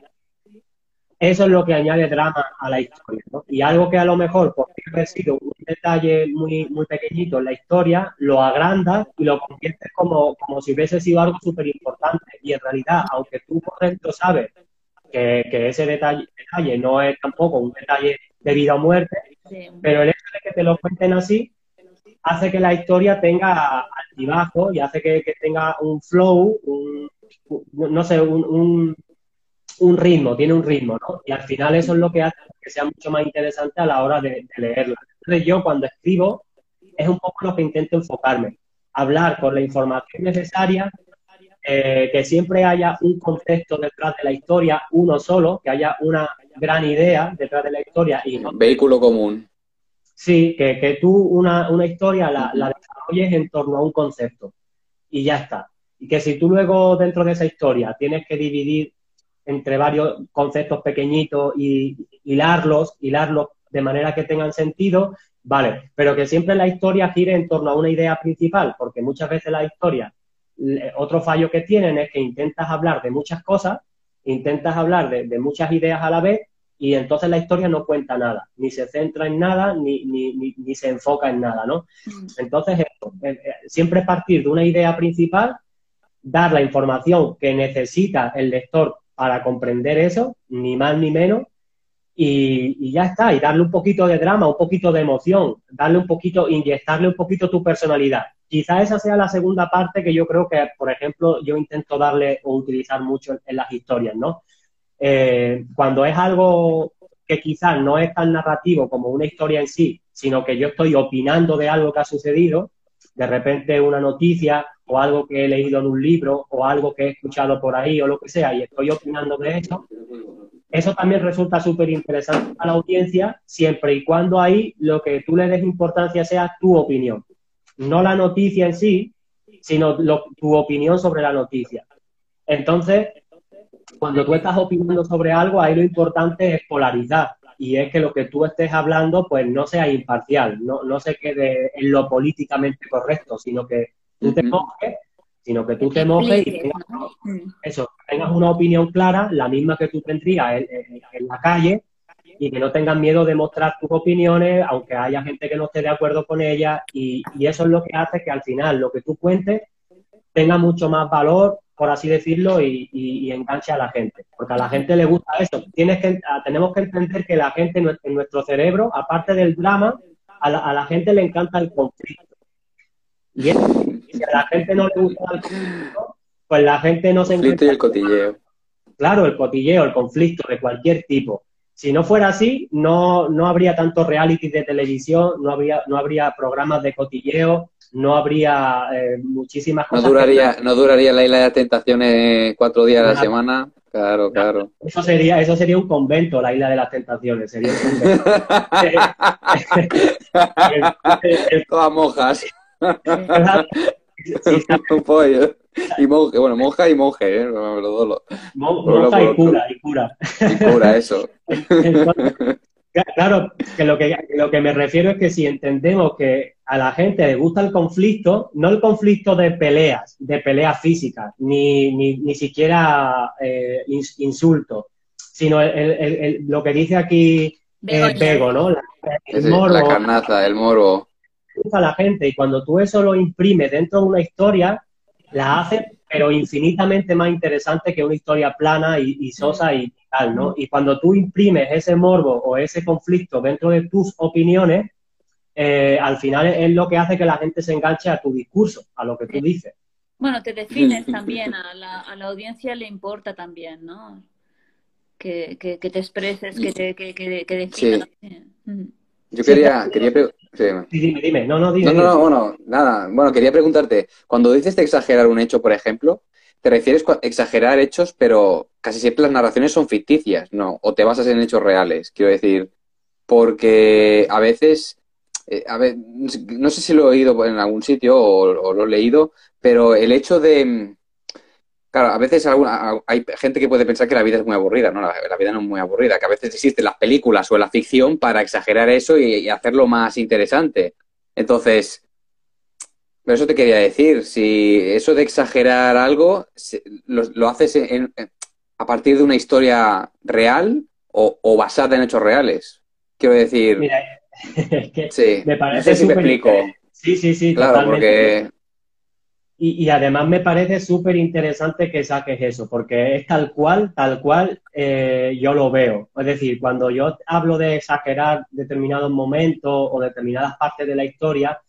Speaker 3: eso es lo que añade drama a la historia, ¿no? Y algo que a lo mejor podría haber sido un detalle muy, muy pequeñito en la historia, lo agrandas y lo conviertes como, como si hubiese sido algo súper importante. Y en realidad, aunque tú por dentro sabes que, ese detalle, detalle, no es tampoco un detalle de vida o muerte, pero el hecho de que te lo cuenten así hace que la historia tenga altibajo y hace que, tenga un flow, un, no sé, un un ritmo, tiene un ritmo, ¿no? Y al final eso es lo que hace que sea mucho más interesante a la hora de, leerla. Entonces yo cuando escribo es un poco lo que intento enfocarme, hablar con la información necesaria, eh, que siempre haya un concepto detrás de la historia, uno solo, que haya una gran idea detrás de la historia. y
Speaker 2: Vehículo común.
Speaker 3: Sí, que, tú una, historia la, la desarrolles en torno a un concepto y ya está. Y que si tú luego dentro de esa historia tienes que dividir entre varios conceptos pequeñitos y hilarlos, hilarlos de manera que tengan sentido, vale, pero que siempre la historia gire en torno a una idea principal, porque muchas veces la historia, otro fallo que tienen es que intentas hablar de muchas cosas, intentas hablar de, muchas ideas a la vez y entonces la historia no cuenta nada, ni se centra en nada, ni, ni, se enfoca en nada, ¿no? Mm. Entonces, eh, eh, siempre partir de una idea principal, dar la información que necesita el lector para comprender eso, ni más ni menos, y, ya está, y darle un poquito de drama, un poquito de emoción, darle un poquito, inyectarle un poquito tu personalidad. Quizá esa sea la segunda parte que yo creo que, por ejemplo, yo intento darle o utilizar mucho en, las historias, ¿no? Eh, cuando es algo que quizás no es tan narrativo como una historia en sí, sino que yo estoy opinando de algo que ha sucedido, de repente una noticia o algo que he leído en un libro o algo que he escuchado por ahí o lo que sea y estoy opinando de eso, eso también resulta súper interesante a la audiencia siempre y cuando ahí lo que tú le des importancia sea tu opinión, no la noticia en sí, sino tu opinión sobre la noticia. Entonces, cuando tú estás opinando sobre algo, ahí lo importante es polarizar y es que lo que tú estés hablando pues no sea imparcial, no, no se quede en lo políticamente correcto, sino que tú te mojes, sino que tú te mojes y tengas, eso, tengas una opinión clara, la misma que tú tendrías en, la calle, y que no tengas miedo de mostrar tus opiniones, aunque haya gente que no esté de acuerdo con ellas, y, eso es lo que hace que al final lo que tú cuentes tenga mucho más valor, por así decirlo, y, enganche a la gente. Porque a la gente le gusta eso. Tienes que, tenemos que entender que la gente en nuestro cerebro, aparte del drama, a la, a la gente le encanta el conflicto. Y si a la gente no le gusta el conflicto, pues la gente no se
Speaker 2: conflicto y el cotilleo.
Speaker 3: Claro, el cotilleo, el conflicto de cualquier tipo. Si no fuera así, no, no habría tantos reality de televisión, no habría, no habría programas de cotilleo, no habría eh, muchísimas cosas.
Speaker 2: No duraría, no duraría la isla de las tentaciones cuatro días a la semana. Claro, claro.
Speaker 3: Eso sería, eso sería un convento, la isla de las tentaciones. Sería un convento.
Speaker 2: Todas monjas. Y monje, bueno, monja y monje, ¿eh?
Speaker 3: monja y cura, y cura.
Speaker 2: Y cura, eso.
Speaker 3: claro, que lo, que lo que me refiero es que si entendemos que a la gente le gusta el conflicto, no el conflicto de peleas, de peleas físicas, ni, ni, siquiera eh, insultos, sino lo que dice aquí Bego, ¿no?
Speaker 2: La, el la carnaza, el moro
Speaker 3: a la gente y cuando tú eso lo imprimes dentro de una historia, la hace pero infinitamente más interesante que una historia plana y, sosa y tal, ¿no? Y cuando tú imprimes ese morbo o ese conflicto dentro de tus opiniones, eh, al final es lo que hace que la gente se enganche a tu discurso, a lo que tú dices.
Speaker 1: Bueno, te defines también, a la, a la audiencia le importa también, ¿no? Que, que, te expreses, que te que, que, definas.
Speaker 2: Yo quería, quería
Speaker 3: dime, dime. No, no, dime.
Speaker 2: No, no, bueno, nada. Bueno, quería preguntarte, cuando dices de exagerar un hecho, por ejemplo, ¿te refieres a exagerar hechos, pero casi siempre las narraciones son ficticias, ¿no? O te basas en hechos reales, quiero decir. Porque a veces, eh, a ver, no sé si lo he oído en algún sitio o lo he leído, pero el hecho de, Claro, a veces hay gente que puede pensar que la vida es muy aburrida, ¿no? La, vida no es muy aburrida, que a veces existen las películas o la ficción para exagerar eso y, hacerlo más interesante. Entonces, eso te quería decir, si eso de exagerar algo lo, haces en, a partir de una historia real o, basada en hechos reales. Quiero decir...
Speaker 3: Mira, es que
Speaker 2: sí,
Speaker 3: me parece
Speaker 2: no sé si me explico.
Speaker 3: Sí, sí, sí.
Speaker 2: Claro, porque
Speaker 3: y, además me parece súper interesante que saques eso, porque es tal cual, tal cual eh, yo lo veo. Es decir, cuando yo hablo de exagerar determinados momentos o determinadas partes de la historia,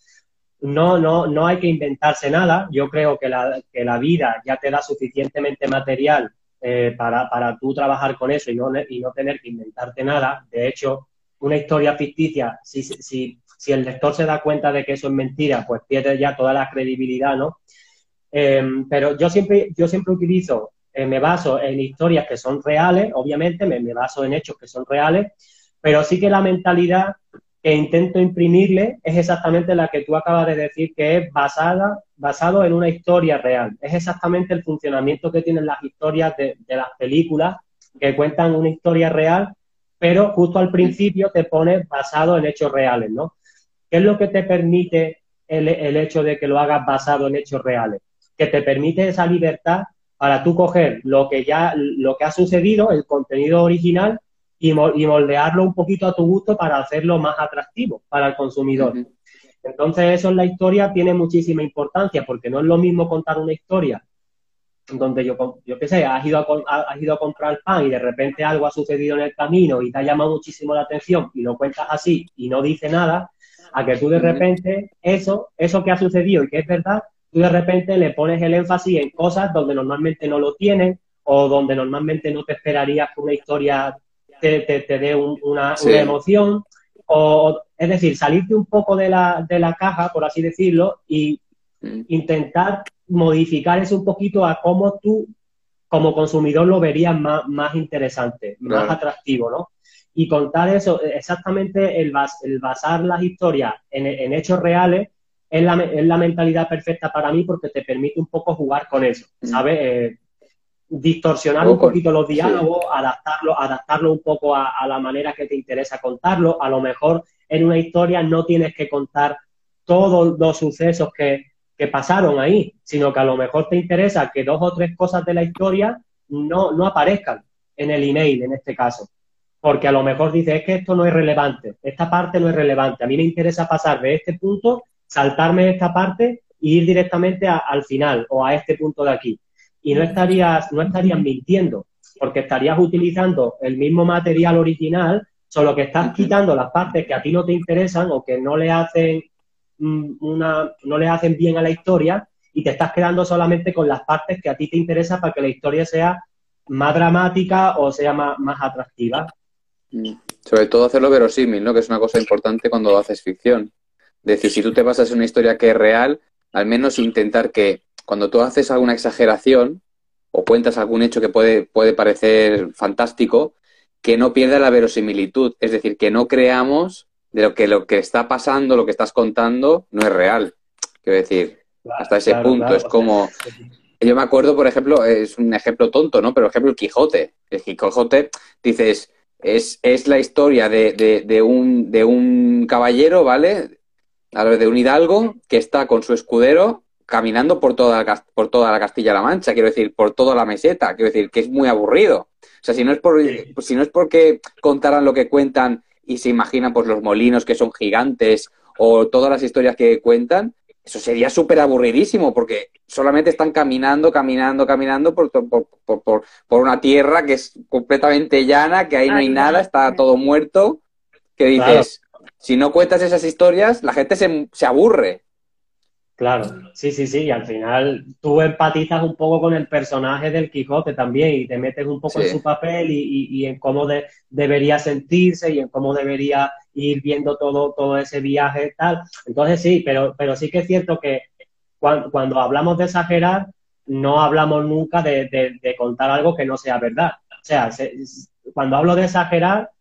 Speaker 3: no, no, no hay que inventarse nada. Yo creo que la, que la vida ya te da suficientemente material eh, para, para tú trabajar con eso y no, y no tener que inventarte nada. De hecho, una historia ficticia, si, si, si el lector se da cuenta de que eso es mentira, pues pierde ya toda la credibilidad, ¿no? Em, pero yo siempre, yo siempre utilizo, eh, me baso en historias que son reales, obviamente, me, baso en hechos que son reales, pero sí que la mentalidad que intento imprimirle es exactamente la que tú acabas de decir, que es basada, basado en una historia real. Es exactamente el funcionamiento que tienen las historias de, las películas que cuentan una historia real, pero justo al principio te pones basado en hechos reales, ¿no? ¿Qué es lo que te permite el, el hecho de que lo hagas basado en hechos reales? que te permite esa libertad para tú coger lo que ya, lo que ha sucedido, el contenido original, y, moldearlo un poquito a tu gusto para hacerlo más atractivo para el consumidor. Entonces, eso en la historia tiene muchísima importancia, porque no es lo mismo contar una historia donde yo, yo qué sé, has ido, a, has ido a comprar pan y de repente algo ha sucedido en el camino y te ha llamado muchísimo la atención y lo cuentas así y no dice nada, a que tú de repente eso, eso que ha sucedido y que es verdad, tú de repente le pones el énfasis en cosas donde normalmente no lo tienen o donde normalmente no te esperarías que una historia te, te, dé una, emoción. O, es decir, salirte un poco de la, de la caja, por así decirlo, y mm. intentar modificar eso un poquito a cómo tú, como consumidor, lo verías más, más interesante, más atractivo, ¿no? Y contar eso, exactamente el, el basar las historias en, en hechos reales, es la, es la mentalidad perfecta para mí porque te permite un poco jugar con eso, mm. ¿sabes? Eh, distorsionar un poquito los diálogos, adaptarlo, adaptarlo un poco a, la manera que te interesa contarlo. A lo mejor en una historia no tienes que contar todos los sucesos que, que pasaron ahí, sino que a lo mejor te interesa que dos o tres cosas de la historia no, no aparezcan en el email, en este caso. Porque a lo mejor dices, es que esto no es relevante, esta parte no es relevante, a mí me interesa pasar de este punto saltarme esta parte e ir directamente al final o a este punto de aquí. Y no estarías, no estarías mintiendo, porque estarías utilizando el mismo material original, solo que estás quitando las partes que a ti no te interesan o que no le hacen una, no le hacen bien a la historia y te estás quedando solamente con las partes que a ti te interesan para que la historia sea más dramática o sea más, más atractiva.
Speaker 2: Mm. Sobre todo hacerlo verosímil, ¿no? Que es una cosa importante cuando haces ficción. Es decir, si tú te basas en una historia que es real, al menos intentar que cuando tú haces alguna exageración o cuentas algún hecho que puede, puede parecer fantástico, que no pierda la verosimilitud. Es decir, que no creamos de lo que lo que está pasando, lo que estás contando, no es real. Quiero decir, hasta ese punto. es como. Yo me acuerdo, por ejemplo, es un ejemplo tonto, ¿no? Pero, por ejemplo, el Quijote. El Quijote, dices, es, es la historia de, de, de, un, de un caballero, ¿vale? de un hidalgo que está con su escudero caminando por toda, la, por toda la Castilla-La Mancha, quiero decir, por toda la meseta, quiero decir, que es muy aburrido. O sea, si no es, por, si no es porque contaran lo que cuentan y se imaginan pues los molinos que son gigantes o todas las historias que cuentan, eso sería súper aburridísimo porque solamente están caminando, caminando, caminando por, por, por, por, una tierra que es completamente llana, que ahí no hay nada, está todo muerto, que dices, si no cuentas esas historias, la gente se, se aburre.
Speaker 3: Claro, sí, sí, sí, y al final tú empatizas un poco con el personaje del Quijote también y te metes un poco en su papel y, en cómo debería sentirse y en cómo debería ir viendo todo, todo ese viaje y tal. Entonces sí, pero, pero sí que es cierto que cuando, hablamos de exagerar, no hablamos nunca de, contar algo que no sea verdad. O sea, cuando hablo de exagerar,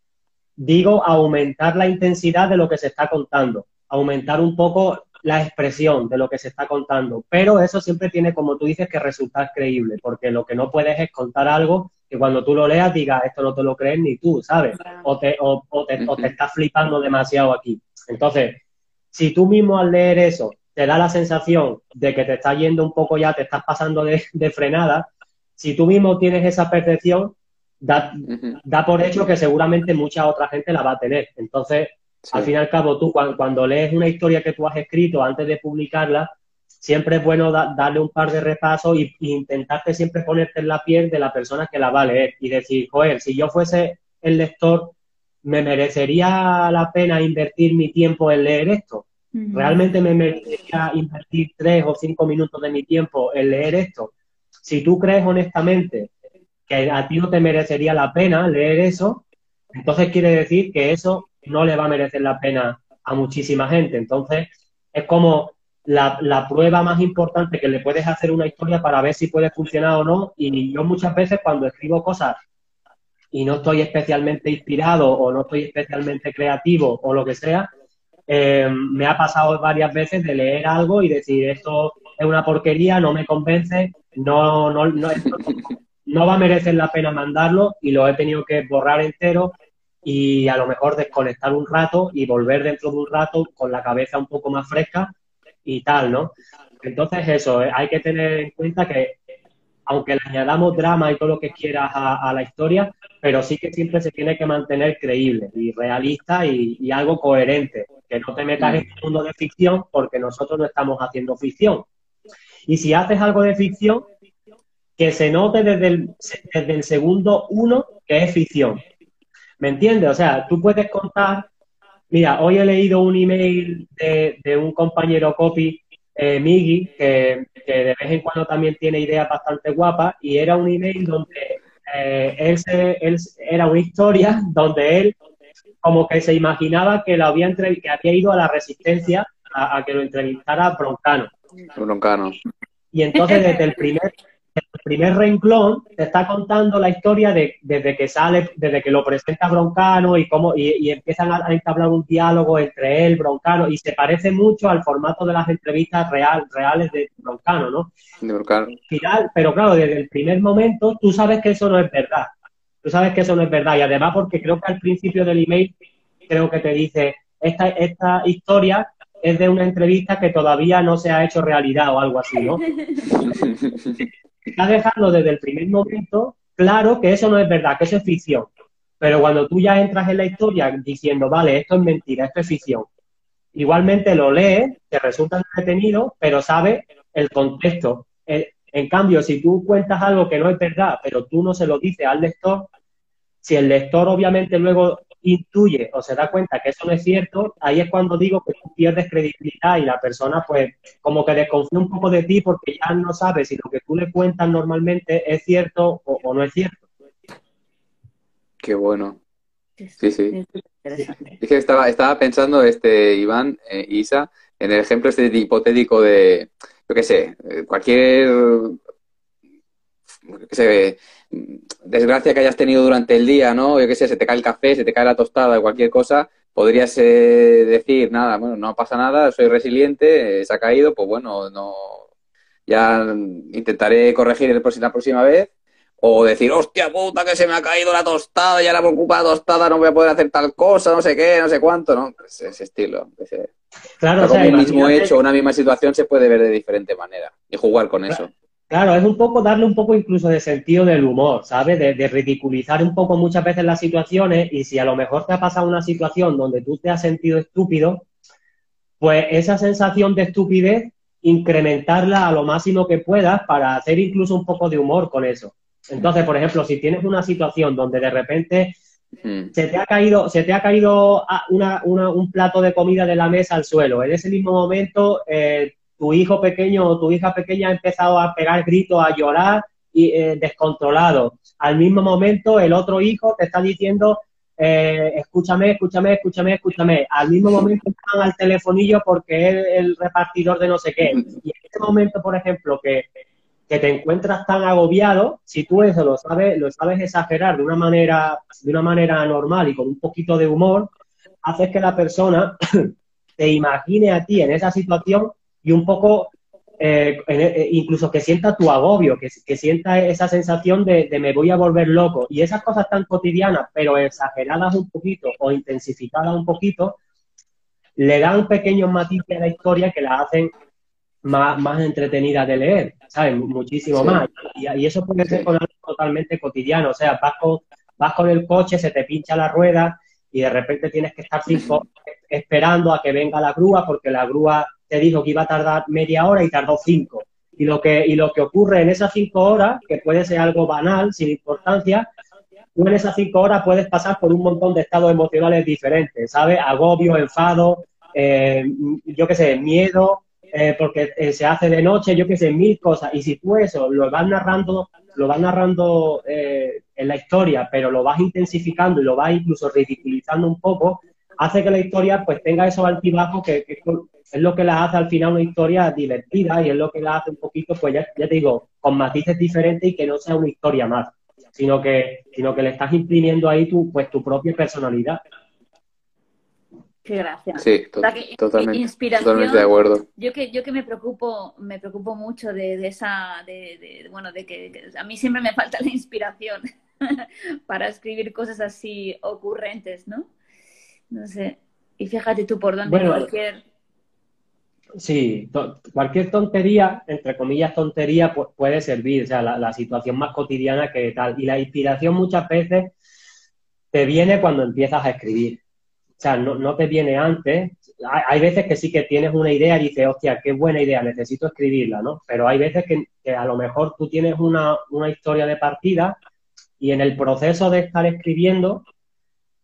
Speaker 3: digo aumentar la intensidad de lo que se está contando, aumentar un poco la expresión de lo que se está contando, pero eso siempre tiene, como tú dices, que resultar creíble, porque lo que no puedes es contar algo que cuando tú lo leas digas, esto no te lo crees ni tú, ¿sabes? O te, o, te, o te estás flipando demasiado aquí. Entonces, si tú mismo al leer eso te da la sensación de que te está yendo un poco ya, te estás pasando de, de frenada, si tú mismo tienes esa percepción, da, da por hecho que seguramente mucha otra gente la va a tener. Entonces, al fin y al cabo, tú cuando, lees una historia que tú has escrito antes de publicarla, siempre es bueno darle un par de repasos y, intentarte siempre ponerte en la piel de la persona que la va a leer y decir, joder, si yo fuese el lector, ¿me merecería la pena invertir mi tiempo en leer esto? ¿Realmente me merecería invertir tres o cinco minutos de mi tiempo en leer esto? Si tú crees honestamente que a ti no te merecería la pena leer eso, entonces quiere decir que eso no le va a merecer la pena a muchísima gente. Entonces, es como la, prueba más importante que le puedes hacer una historia para ver si puede funcionar o no. Y yo muchas veces cuando escribo cosas y no estoy especialmente inspirado o no estoy especialmente creativo o lo que sea, eh, me ha pasado varias veces de leer algo y decir esto es una porquería, no me convence, no, no, no, no va a merecer la pena mandarlo y lo he tenido que borrar entero y a lo mejor desconectar un rato y volver dentro de un rato con la cabeza un poco más fresca y tal, ¿no? Entonces eso, eh, hay que tener en cuenta que aunque le añadamos drama y todo lo que quieras a, la historia, pero sí que siempre se tiene que mantener creíble y realista y, algo coherente, que no te metas en el mundo de ficción porque nosotros no estamos haciendo ficción. Y si haces algo de ficción, que se note desde el, desde el segundo uno que es ficción. ¿Me entiendes? O sea, tú puedes contar, mira, hoy he leído un email de, un compañero copy, eh, Migi, que, de vez en cuando también tiene ideas bastante guapas, y era un email donde eh, él, se, él era una historia donde él como que se imaginaba que, la había, que había ido a la resistencia a, a que lo entrevistara Broncano.
Speaker 2: Broncano.
Speaker 3: Y entonces desde el primer primer renglón te está contando la historia de, desde que sale, desde que lo presenta Broncano y cómo y, empiezan a, entablar un diálogo entre él, Broncano, y se parece mucho al formato de las entrevistas real, reales de Broncano, ¿no?
Speaker 2: De Broncano.
Speaker 3: Final, pero claro, desde el primer momento tú sabes que eso no es verdad. Tú sabes que eso no es verdad. Y además porque creo que al principio del email creo que te dice, esta, esta historia es de una entrevista que todavía no se ha hecho realidad o algo así, ¿no? está dejando desde el primer momento claro que eso no es verdad, que eso es ficción. Pero cuando tú ya entras en la historia diciendo, vale, esto es mentira, esto es ficción, igualmente lo lees, te resulta entretenido, pero sabes el contexto. En cambio, si tú cuentas algo que no es verdad, pero tú no se lo dices al lector, si el lector obviamente luego intuye o se da cuenta que eso no es cierto, ahí es cuando digo que tú pierdes credibilidad y la persona pues como que desconfía un poco de ti porque ya no sabe si lo que tú le cuentas normalmente es cierto o, no es cierto.
Speaker 2: Qué bueno. Sí, sí. Es que estaba, estaba pensando, este Iván, eh, Isa, en el ejemplo este hipotético de, yo qué sé, eh, cualquier qué sé, desgracia que hayas tenido durante el día, ¿no? Yo qué sé, se te cae el café, se te cae la tostada, cualquier cosa, podrías eh, decir, nada, bueno, no pasa nada, soy resiliente, se ha caído, pues bueno, no, ya intentaré corregir el, la próxima vez. O decir, hostia puta, que se me ha caído la tostada, ya la preocupa la tostada, no voy a poder hacer tal cosa, no sé qué, no sé cuánto, ¿no? Ese, estilo. claro, o sea, un mismo hecho, una misma situación se puede ver de diferente manera y jugar con eso.
Speaker 3: Claro, es un poco darle un poco incluso de sentido del humor, ¿sabes? De, ridiculizar un poco muchas veces las situaciones y si a lo mejor te ha pasado una situación donde tú te has sentido estúpido, pues esa sensación de estupidez, incrementarla a lo máximo que puedas para hacer incluso un poco de humor con eso. Entonces, por ejemplo, si tienes una situación donde de repente se te ha caído, se te ha caído un plato de comida de la mesa al suelo, en ese mismo momento eh, tu hijo pequeño o tu hija pequeña ha empezado a pegar gritos, a llorar y eh, descontrolado. Al mismo momento, el otro hijo te está diciendo, eh, escúchame, escúchame, escúchame, escúchame. Al mismo momento están al telefonillo porque es el repartidor de no sé qué. Y en este momento, por ejemplo, que, que te encuentras tan agobiado, si tú eso lo sabes, lo sabes exagerar de una manera, de una manera normal y con un poquito de humor, haces que la persona te imagine a ti en esa situación y un poco eh, eh, incluso que sienta tu agobio, que, que sienta esa sensación de, me voy a volver loco. Y esas cosas tan cotidianas, pero exageradas un poquito o intensificadas un poquito, le dan pequeños matices a la historia que la hacen más, más entretenida de leer. ¿sabes? Muchísimo más. Y, eso puede ser con algo totalmente cotidiano. O sea, vas con, vas con el coche, se te pincha la rueda y de repente tienes que estar cinco esperando a que venga la grúa porque la grúa te dijo que iba a tardar media hora y tardó cinco. Y lo que, y lo que ocurre en esas cinco horas, que puede ser algo banal, sin importancia, tú en esas cinco horas puedes pasar por un montón de estados emocionales diferentes, ¿sabes? Agobio, enfado, eh, yo qué sé, miedo, eh, porque eh, se hace de noche, yo qué sé, mil cosas. Y si tú eso lo vas narrando, lo vas narrando en la historia, pero lo vas intensificando y lo vas incluso ridiculizando un poco, hace que la historia pues tenga esos altibajos que, es lo que la hace al final una historia divertida y es lo que la hace un poquito, pues ya, ya te digo, con matices diferentes y que no sea una historia más, sino que, sino que le estás imprimiendo ahí tu, pues, tu propia personalidad.
Speaker 1: Qué gracia.
Speaker 2: Sí, totalmente, de acuerdo.
Speaker 1: Yo que, yo que me preocupo, me preocupo mucho de, esa, de, bueno, de que, a mí siempre me falta la inspiración para escribir cosas así ocurrentes, ¿no? No sé. Y fíjate tú por dónde cualquier
Speaker 3: Sí, cualquier tontería, entre comillas tontería, puede servir, o sea, la, situación más cotidiana que tal. Y la inspiración muchas veces te viene cuando empiezas a escribir. O sea, no, te viene antes. Hay, veces que sí que tienes una idea y dices, hostia, qué buena idea, necesito escribirla, ¿no? Pero hay veces que, que a lo mejor tú tienes una, una historia de partida y en el proceso de estar escribiendo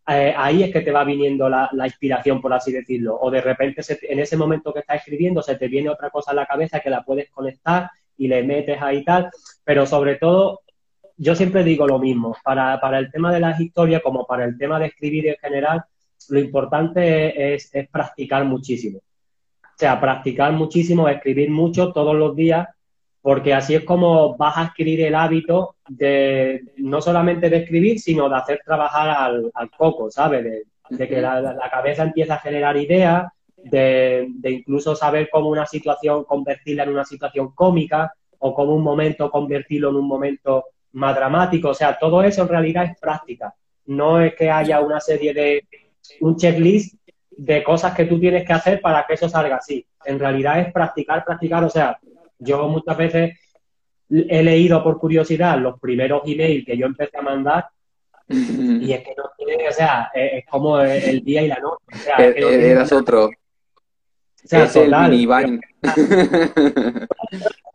Speaker 3: eh, ahí es que te va viniendo la, inspiración, por así decirlo. O de repente en ese momento que estás escribiendo se te viene otra cosa a la cabeza que la puedes conectar y le metes ahí tal. Pero sobre todo, yo siempre digo lo mismo. Para, el tema de las historias, como para el tema de escribir en general, lo importante es, es practicar muchísimo. O sea, practicar muchísimo, escribir mucho todos los días porque así es como vas a adquirir el hábito de no solamente de escribir, sino de hacer trabajar al, coco, ¿sabes? De, que la, cabeza empieza a generar ideas, de, incluso saber cómo una situación convertirla en una situación cómica o cómo un momento convertirlo en un momento más dramático. O sea, todo eso en realidad es práctica. No es que haya una serie de, un checklist de cosas que tú tienes que hacer para que eso salga así. En realidad es practicar, practicar. O sea, yo muchas veces he leído por curiosidad los primeros emails que yo empecé a mandar y es que no tiene, o sea, es, como el día y la noche. O sea,
Speaker 2: es que eras otro. O sea, es total, el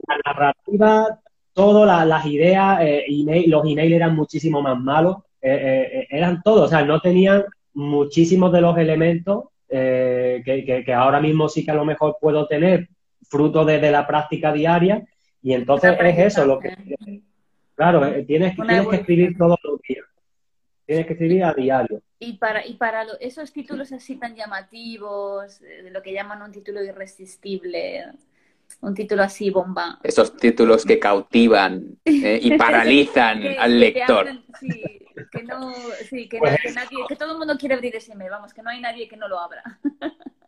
Speaker 3: La narrativa, todas las ideas, eh, email, los emails eran muchísimo más malos, eh, eh, eran todos, o sea, no tenían muchísimos de los elementos que, que, que, ahora mismo sí que a lo mejor puedo tener fruto de, la práctica diaria y entonces es eso lo que... Claro, eh, tienes, tienes que escribir todos los días. Tienes que escribir a diario.
Speaker 1: Y para, y para esos títulos así tan llamativos, eh, de lo que llaman un título irresistible, un título así bomba.
Speaker 2: Esos títulos que cautivan eh, y paralizan al lector.
Speaker 1: sí, que no, sí, que, pues nadie, que todo el mundo quiere abrir ese email, vamos, que no hay nadie que no lo abra.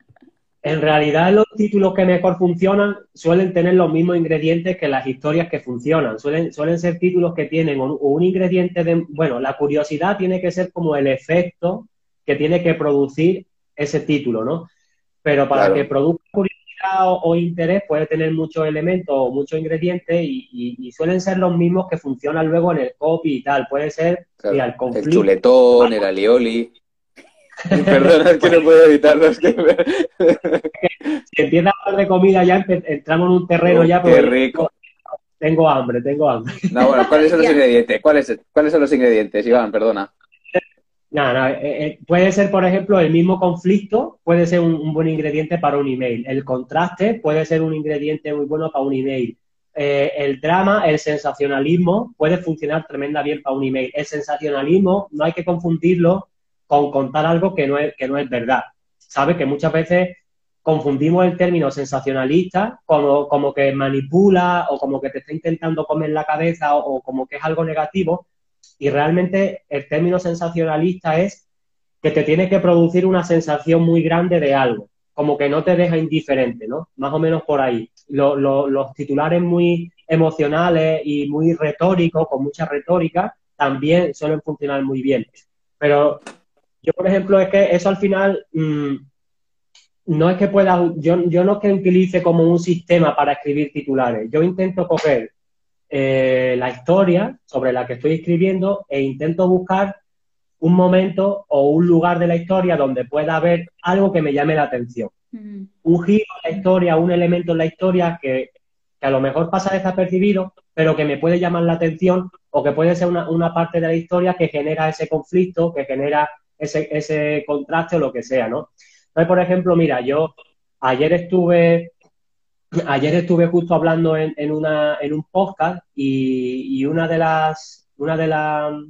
Speaker 3: En realidad los títulos que mejor funcionan suelen tener los mismos ingredientes que las historias que funcionan. Suelen, suelen ser títulos que tienen un, ingrediente de... Bueno, la curiosidad tiene que ser como el efecto que tiene que producir ese título, ¿no? Pero para que produzca curiosidad o, interés puede tener muchos elementos o muchos ingredientes y, suelen ser los mismos que funcionan luego en el copy y tal. Puede ser
Speaker 2: el conflicto. El chuletón, el alioli. Perdona, es que no puedo evitarlo. si
Speaker 3: empieza a hablar de comida ya entramos en un terreno ya.
Speaker 2: Qué rico.
Speaker 3: Tengo hambre, tengo hambre.
Speaker 2: No, bueno, ¿cuáles son los ingredientes? ¿Cuáles, ¿Cuáles son los ingredientes, Iván? Perdona.
Speaker 3: No, eh, eh, puede ser, por ejemplo, el mismo conflicto, puede ser un, buen ingrediente para un email. El contraste puede ser un ingrediente muy bueno para un email. Eh, el drama, el sensacionalismo puede funcionar tremenda bien para un email. El sensacionalismo no hay que confundirlo con contar algo que no es, que no es verdad. ¿Sabes? Que muchas veces confundimos el término sensacionalista como, como que manipula o como que te está intentando comer la cabeza o, como que es algo negativo. Y realmente el término sensacionalista es que te tiene que producir una sensación muy grande de algo, como que no te deja indiferente, ¿no? Más o menos por ahí. los titulares muy emocionales y muy retóricos, con mucha retórica, también suelen funcionar muy bien. Pero yo, por ejemplo, es que eso al final, mm, no es que pueda, yo, yo no es que utilice como un sistema para escribir titulares. Yo intento coger eh, la historia sobre la que estoy escribiendo e intento buscar un momento o un lugar de la historia donde pueda haber algo que me llame la atención. Un giro en la historia, un elemento en la historia que, que, a lo mejor pasa desapercibido, pero que me puede llamar la atención o que puede ser una, una parte de la historia que genera ese conflicto, que genera ese, ese contraste o lo que sea, ¿no? Entonces, por ejemplo, mira, yo ayer estuve, ayer estuve justo hablando en, en, una, en un podcast y, una de las, una de, la,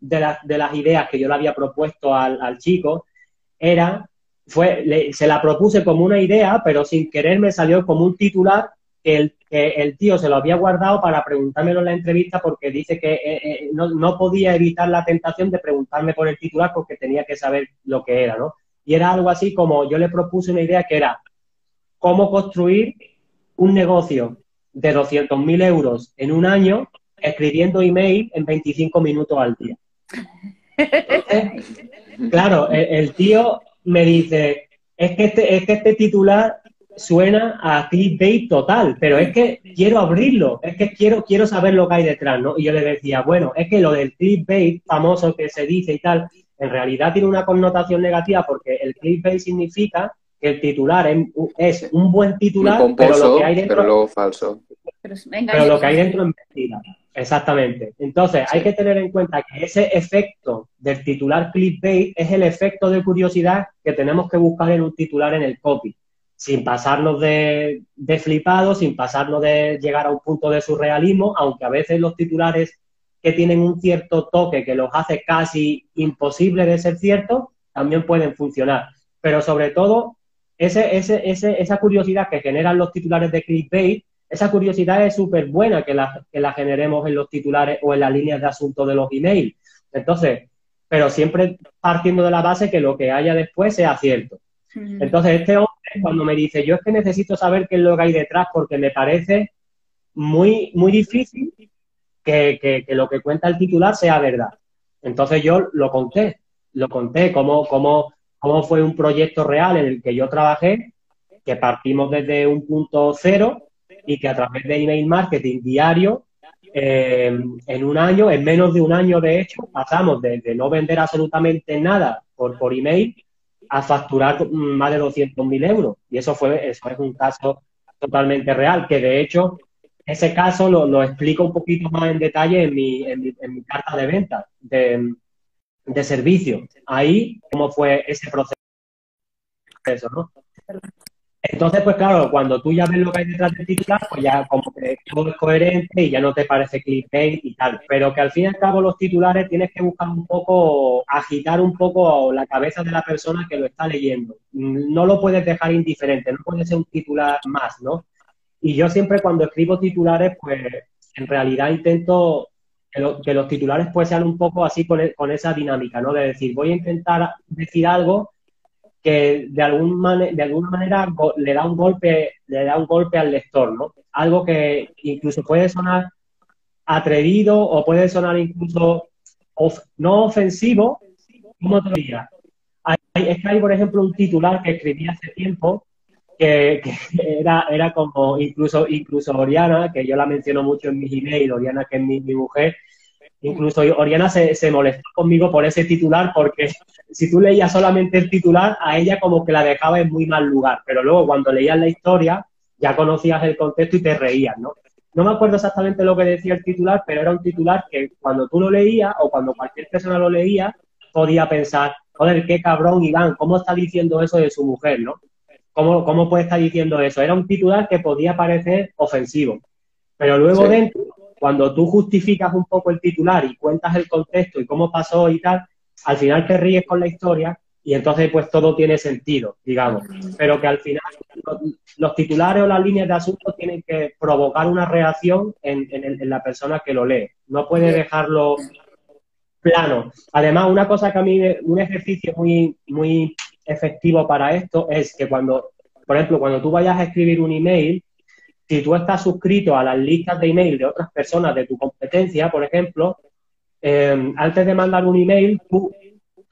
Speaker 3: de, la, de, las ideas que yo le había propuesto al, chico era, fue, se la propuse como una idea, pero sin querer me salió como un titular que el, que el tío se lo había guardado para preguntármelo en la entrevista porque dice que eh, eh, no, no, podía evitar la tentación de preguntarme por el titular porque tenía que saber lo que era, ¿no? Y era algo así como yo le propuse una idea que era cómo construir un negocio de 200.000 euros en un año escribiendo email en 25 minutos al día. claro, el, el, tío me dice, es que este, es que este titular suena a clickbait total, pero es que quiero abrirlo, es que quiero, quiero saber lo que hay detrás, ¿no? Y yo le decía, bueno, es que lo del clickbait famoso que se dice y tal, en realidad tiene una connotación negativa porque el clickbait significa que el titular es, un buen titular, pero lo que hay dentro
Speaker 2: pero luego falso.
Speaker 3: Pero, pero lo que hay dentro es mentira. Exactamente. Entonces, sí. hay que tener en cuenta que ese efecto del titular clickbait es el efecto de curiosidad que tenemos que buscar en un titular en el copy sin pasarnos de, de flipado, sin pasarnos de llegar a un punto de surrealismo, aunque a veces los titulares que tienen un cierto toque que los hace casi imposible de ser ciertos, también pueden funcionar. Pero sobre todo, ese, ese, ese, esa curiosidad que generan los titulares de clickbait, esa curiosidad es súper buena que la, que la generemos en los titulares o en las líneas de asunto de los emails. Entonces, pero siempre partiendo de la base que lo que haya después sea cierto. Entonces, este hombre, cuando me dice, yo es que necesito saber qué es lo que hay detrás porque me parece muy, muy difícil que, que, lo que cuenta el titular sea verdad. Entonces yo lo conté, lo conté cómo, cómo, cómo fue un proyecto real en el que yo trabajé, que partimos desde un punto cero y que a través de email marketing diario, eh, en un año, en menos de un año de hecho, pasamos de no vender absolutamente nada por, por email a facturar más de 200.000 euros. Y eso fue, eso es un caso totalmente real, que de hecho ese caso lo, lo, explico un poquito más en detalle en mi, en mi, en mi carta de venta de, de, servicio. Ahí, cómo fue ese proceso, ¿no? Entonces, pues claro, cuando tú ya ves lo que hay detrás del titular, pues ya como que todo es coherente y ya no te parece clickbait y tal. Pero que al fin y al cabo los titulares tienes que buscar un poco, agitar un poco la cabeza de la persona que lo está leyendo. No lo puedes dejar indiferente, no puede ser un titular más, ¿no? Y yo siempre cuando escribo titulares, pues en realidad intento que, lo, que los titulares pues sean un poco así con, con, esa dinámica, ¿no? De decir, voy a intentar decir algo que de, algún man de alguna manera le da un golpe, le da un golpe al lector, ¿no? Algo que incluso puede sonar atrevido o puede sonar incluso no ofensivo, ¿cómo te diría? Hay, es que hay, por ejemplo, un titular que escribí hace tiempo que, era, era como incluso, incluso Oriana, que yo la menciono mucho en mis emails, Oriana que es mi mujer, incluso Oriana se, se, molestó conmigo por ese titular porque si tú leías solamente el titular, a ella como que la dejaba en muy mal lugar, pero luego cuando leías la historia ya conocías el contexto y te reías, ¿no? No me acuerdo exactamente lo que decía el titular, pero era un titular que cuando tú lo leías o cuando cualquier persona lo leía, podía pensar, joder, qué cabrón Iván, ¿cómo está diciendo eso de su mujer, no? ¿Cómo, ¿Cómo puede estar diciendo eso? Era un titular que podía parecer ofensivo. Pero luego sí. dentro, cuando tú justificas un poco el titular y cuentas el contexto y cómo pasó y tal, al final te ríes con la historia y entonces pues todo tiene sentido, digamos. Pero que al final los titulares o las líneas de asunto tienen que provocar una reacción en, en, en la persona que lo lee. No puede dejarlo plano. Además, una cosa que a mí, un ejercicio muy, muy efectivo para esto es que cuando, por ejemplo, cuando tú vayas a escribir un email, si tú estás suscrito a las listas de email de otras personas de tu competencia, por ejemplo, eh, antes de mandar un email, tú,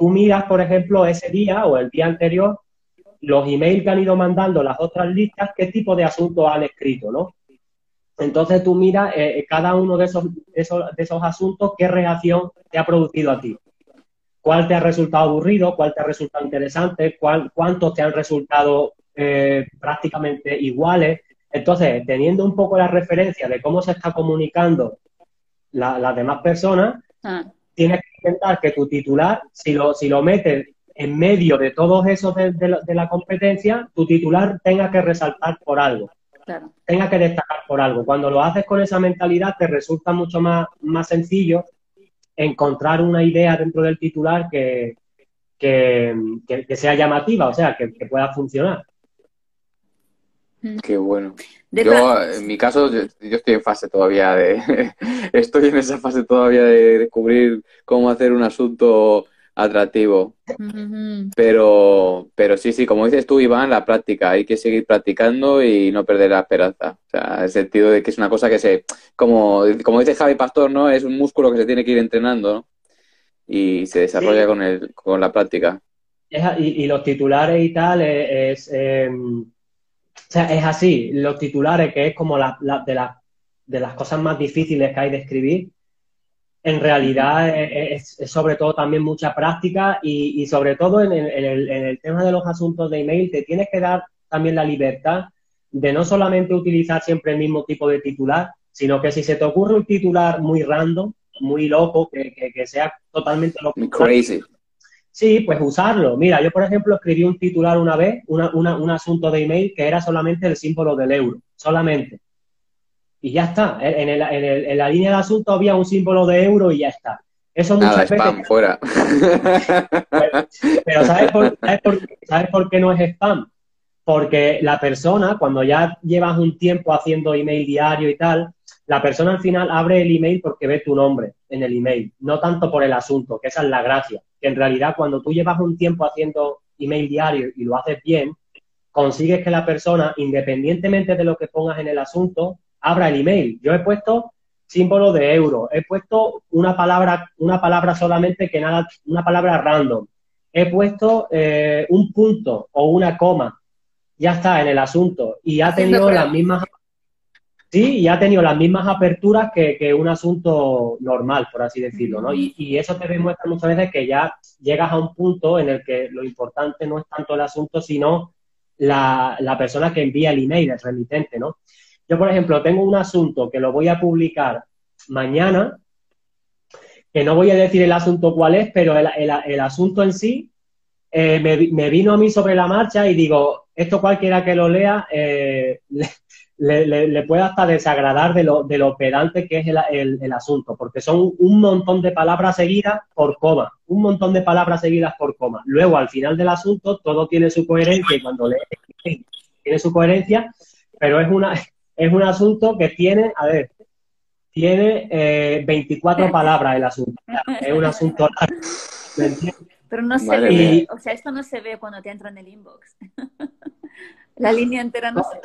Speaker 3: miras, por ejemplo, ese día o el día anterior, los emails que han ido mandando las otras listas, qué tipo de asuntos han escrito, ¿no? Entonces tú miras eh, cada uno de esos, de esos, asuntos, qué reacción te ha producido a ti. ¿Cuál te ha resultado aburrido? ¿Cuál te ha resultado interesante? ¿Cuál, ¿Cuántos te han resultado eh, prácticamente iguales? Entonces, teniendo un poco la referencia de cómo se está comunicando las demás personas, ah. tienes que intentar que tu titular, si lo, si lo metes en medio de todos esos de, la, competencia, tu titular tenga que resaltar por algo. Tenga que destacar por algo. Cuando lo haces con esa mentalidad, te resulta mucho más, más sencillo encontrar una idea dentro del titular que, que, sea llamativa, o sea, que pueda funcionar.
Speaker 2: Qué bueno. yo, en mi caso, yo, estoy en fase todavía de. estoy en esa fase todavía de descubrir cómo hacer un asunto atractivo. Pero, pero sí, sí, como dices tú, Iván, la práctica. Hay que seguir practicando y no perder la esperanza. O sea, el sentido de que es una cosa que se. Como, como dice Javi Pastor, ¿no? Es un músculo que se tiene que ir entrenando, ¿no? Y se desarrolla con, el, con la práctica.
Speaker 3: y, los titulares y tal es. Em, o sea, es así, los titulares, que es como la, de, de las cosas más difíciles que hay de escribir, en realidad es, sobre todo también mucha práctica y, sobre todo en el, tema de los asuntos de email te tienes que dar también la libertad de no solamente utilizar siempre el mismo tipo de titular, sino que si se te ocurre un titular muy random, muy loco, que, que, sea totalmente loco.
Speaker 2: Crazy.
Speaker 3: Sí, pues usarlo. Mira, yo por ejemplo escribí un titular una vez, un asunto de email que era solamente el símbolo del euro, solamente. Y ya está. En, la línea de asunto había un símbolo de euro y ya está.
Speaker 2: Eso Nada, muchas spam, fuera.
Speaker 3: Pero ¿sabes por, ¿sabes por qué no es spam? Porque la persona, cuando ya llevas un tiempo haciendo email diario y tal, la persona al final abre el email porque ve tu nombre en el email, no tanto por el asunto, que esa es la gracia. Que en realidad cuando tú llevas un tiempo haciendo email diario y lo haces bien, consigues que la persona, independientemente de lo que pongas en el asunto, abra el email. Yo he puesto símbolo de euro, he puesto una palabra, una palabra solamente que nada, una palabra random, he puesto eh, un punto o una coma, ya está en el asunto y ha tenido las mismas Sí, y ha tenido las mismas aperturas que, un asunto normal, por así decirlo, ¿no? Y, eso te demuestra muchas veces que ya llegas a un punto en el que lo importante no es tanto el asunto, sino la, persona que envía el email, el remitente, ¿no? Yo, por ejemplo, tengo un asunto que lo voy a publicar mañana, que no voy a decir el asunto cuál es, pero el, asunto en sí eh, me, vino a mí sobre la marcha y digo, esto cualquiera que lo lea eh, puede hasta desagradar de lo, de lo pedante que es el, asunto, porque son un montón de palabras seguidas por coma, un montón de palabras seguidas por coma. Luego, al final del asunto, todo tiene su coherencia y cuando lees, tiene su coherencia, pero es, una, es un asunto que tiene, a ver, tiene eh, 24 palabras el asunto. Es un asunto
Speaker 1: Pero no se ve, o sea, esto no se ve cuando te entra en el inbox. La línea entera no, se ve.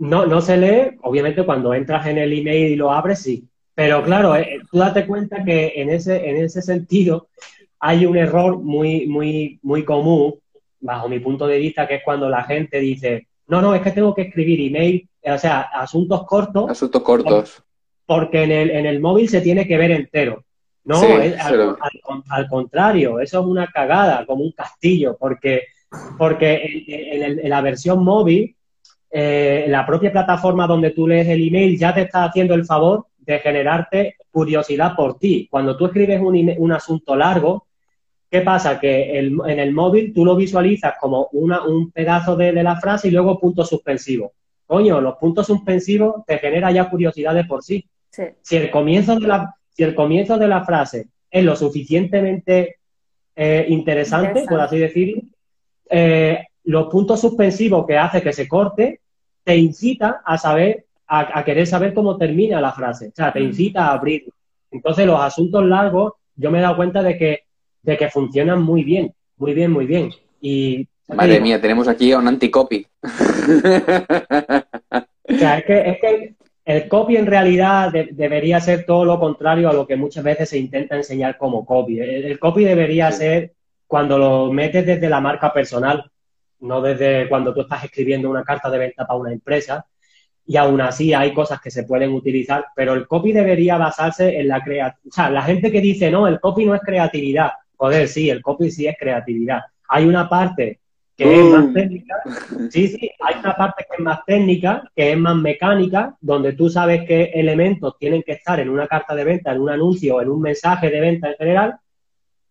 Speaker 3: No, no se lee, obviamente cuando entras en el email y lo abres, sí. Pero claro, eh, tú date cuenta que en ese, en ese sentido hay un error muy, muy, muy común, bajo mi punto de vista, que es cuando la gente dice, no, no, es que tengo que escribir email, o sea, asuntos cortos.
Speaker 2: Asuntos cortos.
Speaker 3: Porque en el, en el móvil se tiene que ver entero. No, al, contrario, eso es una cagada, como un castillo, porque, porque en la versión móvil eh, la propia plataforma donde tú lees el email ya te está haciendo el favor de generarte curiosidad por ti. Cuando tú escribes un, asunto largo, ¿qué pasa? Que en el móvil tú lo visualizas como un pedazo de, la frase y luego punto suspensivo. Coño, los puntos suspensivos te genera ya curiosidad de por sí. Si, el comienzo de la, si el comienzo de la frase es lo suficientemente eh, interesante, por así decirlo, eh, los puntos suspensivos que hace que se corte te incita a saber, a, querer saber cómo termina la frase. O sea, te mm. incita a abrir. Entonces, los asuntos largos, yo me he dado cuenta de que, de que funcionan muy bien, muy bien, muy bien. Y
Speaker 2: Madre mía, tenemos aquí a un anticopy. o
Speaker 3: sea, es que, es que el copy en realidad debería ser todo lo contrario a lo que muchas veces se intenta enseñar como copy. El, copy debería ser cuando lo metes desde la marca personal no desde cuando tú estás escribiendo una carta de venta para una empresa, y aún así hay cosas que se pueden utilizar, pero el copy debería basarse en la creatividad. O sea, la gente que dice, no, el copy no es creatividad. Joder, sí, el copy sí es creatividad. Hay una parte que es más mm. técnica, sí, sí, hay una parte que es más técnica, que es más mecánica, donde tú sabes qué elementos tienen que estar en una carta de venta, en un anuncio, en un mensaje de venta en general,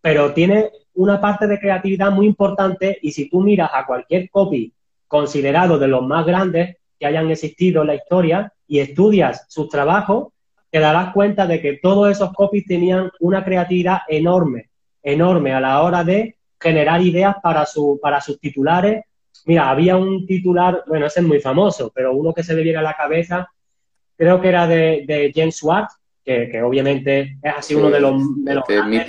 Speaker 3: pero tiene una parte de creatividad muy importante y si tú miras a cualquier copy considerado de los más grandes que hayan existido en la historia y estudias sus trabajos, te darás cuenta de que todos esos copies tenían una creatividad enorme, enorme a la hora de generar ideas para, su, para sus titulares. Mira, había un titular, bueno, ese es muy famoso, pero uno que se le viene a la cabeza, creo que era de, de James Schwartz, que, obviamente es así uno de los, de los grandes,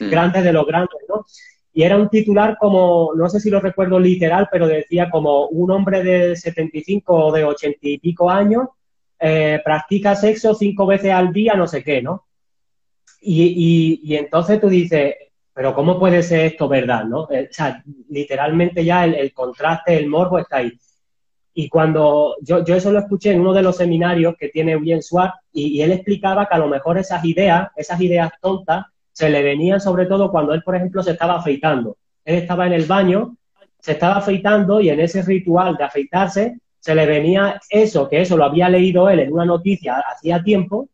Speaker 3: mm. grandes, de los grandes, ¿no? Y era un titular como, no sé si lo recuerdo literal, pero decía como un hombre de 75 o de 80 y pico años eh, practica sexo cinco veces al día, no sé qué, ¿no? Y, y, y entonces tú dices, pero ¿cómo puede ser esto verdad, no? Eh, o sea, literalmente ya el, contraste, el morbo está ahí. Y cuando yo, yo, eso lo escuché en uno de los seminarios que tiene Eugene Swart y, él explicaba que a lo mejor esas ideas, esas ideas tontas, se le venían sobre todo cuando él, por ejemplo, se estaba afeitando. Él estaba en el baño, se estaba afeitando y en ese ritual de afeitarse se le venía eso, que eso lo había leído él en una noticia hacía tiempo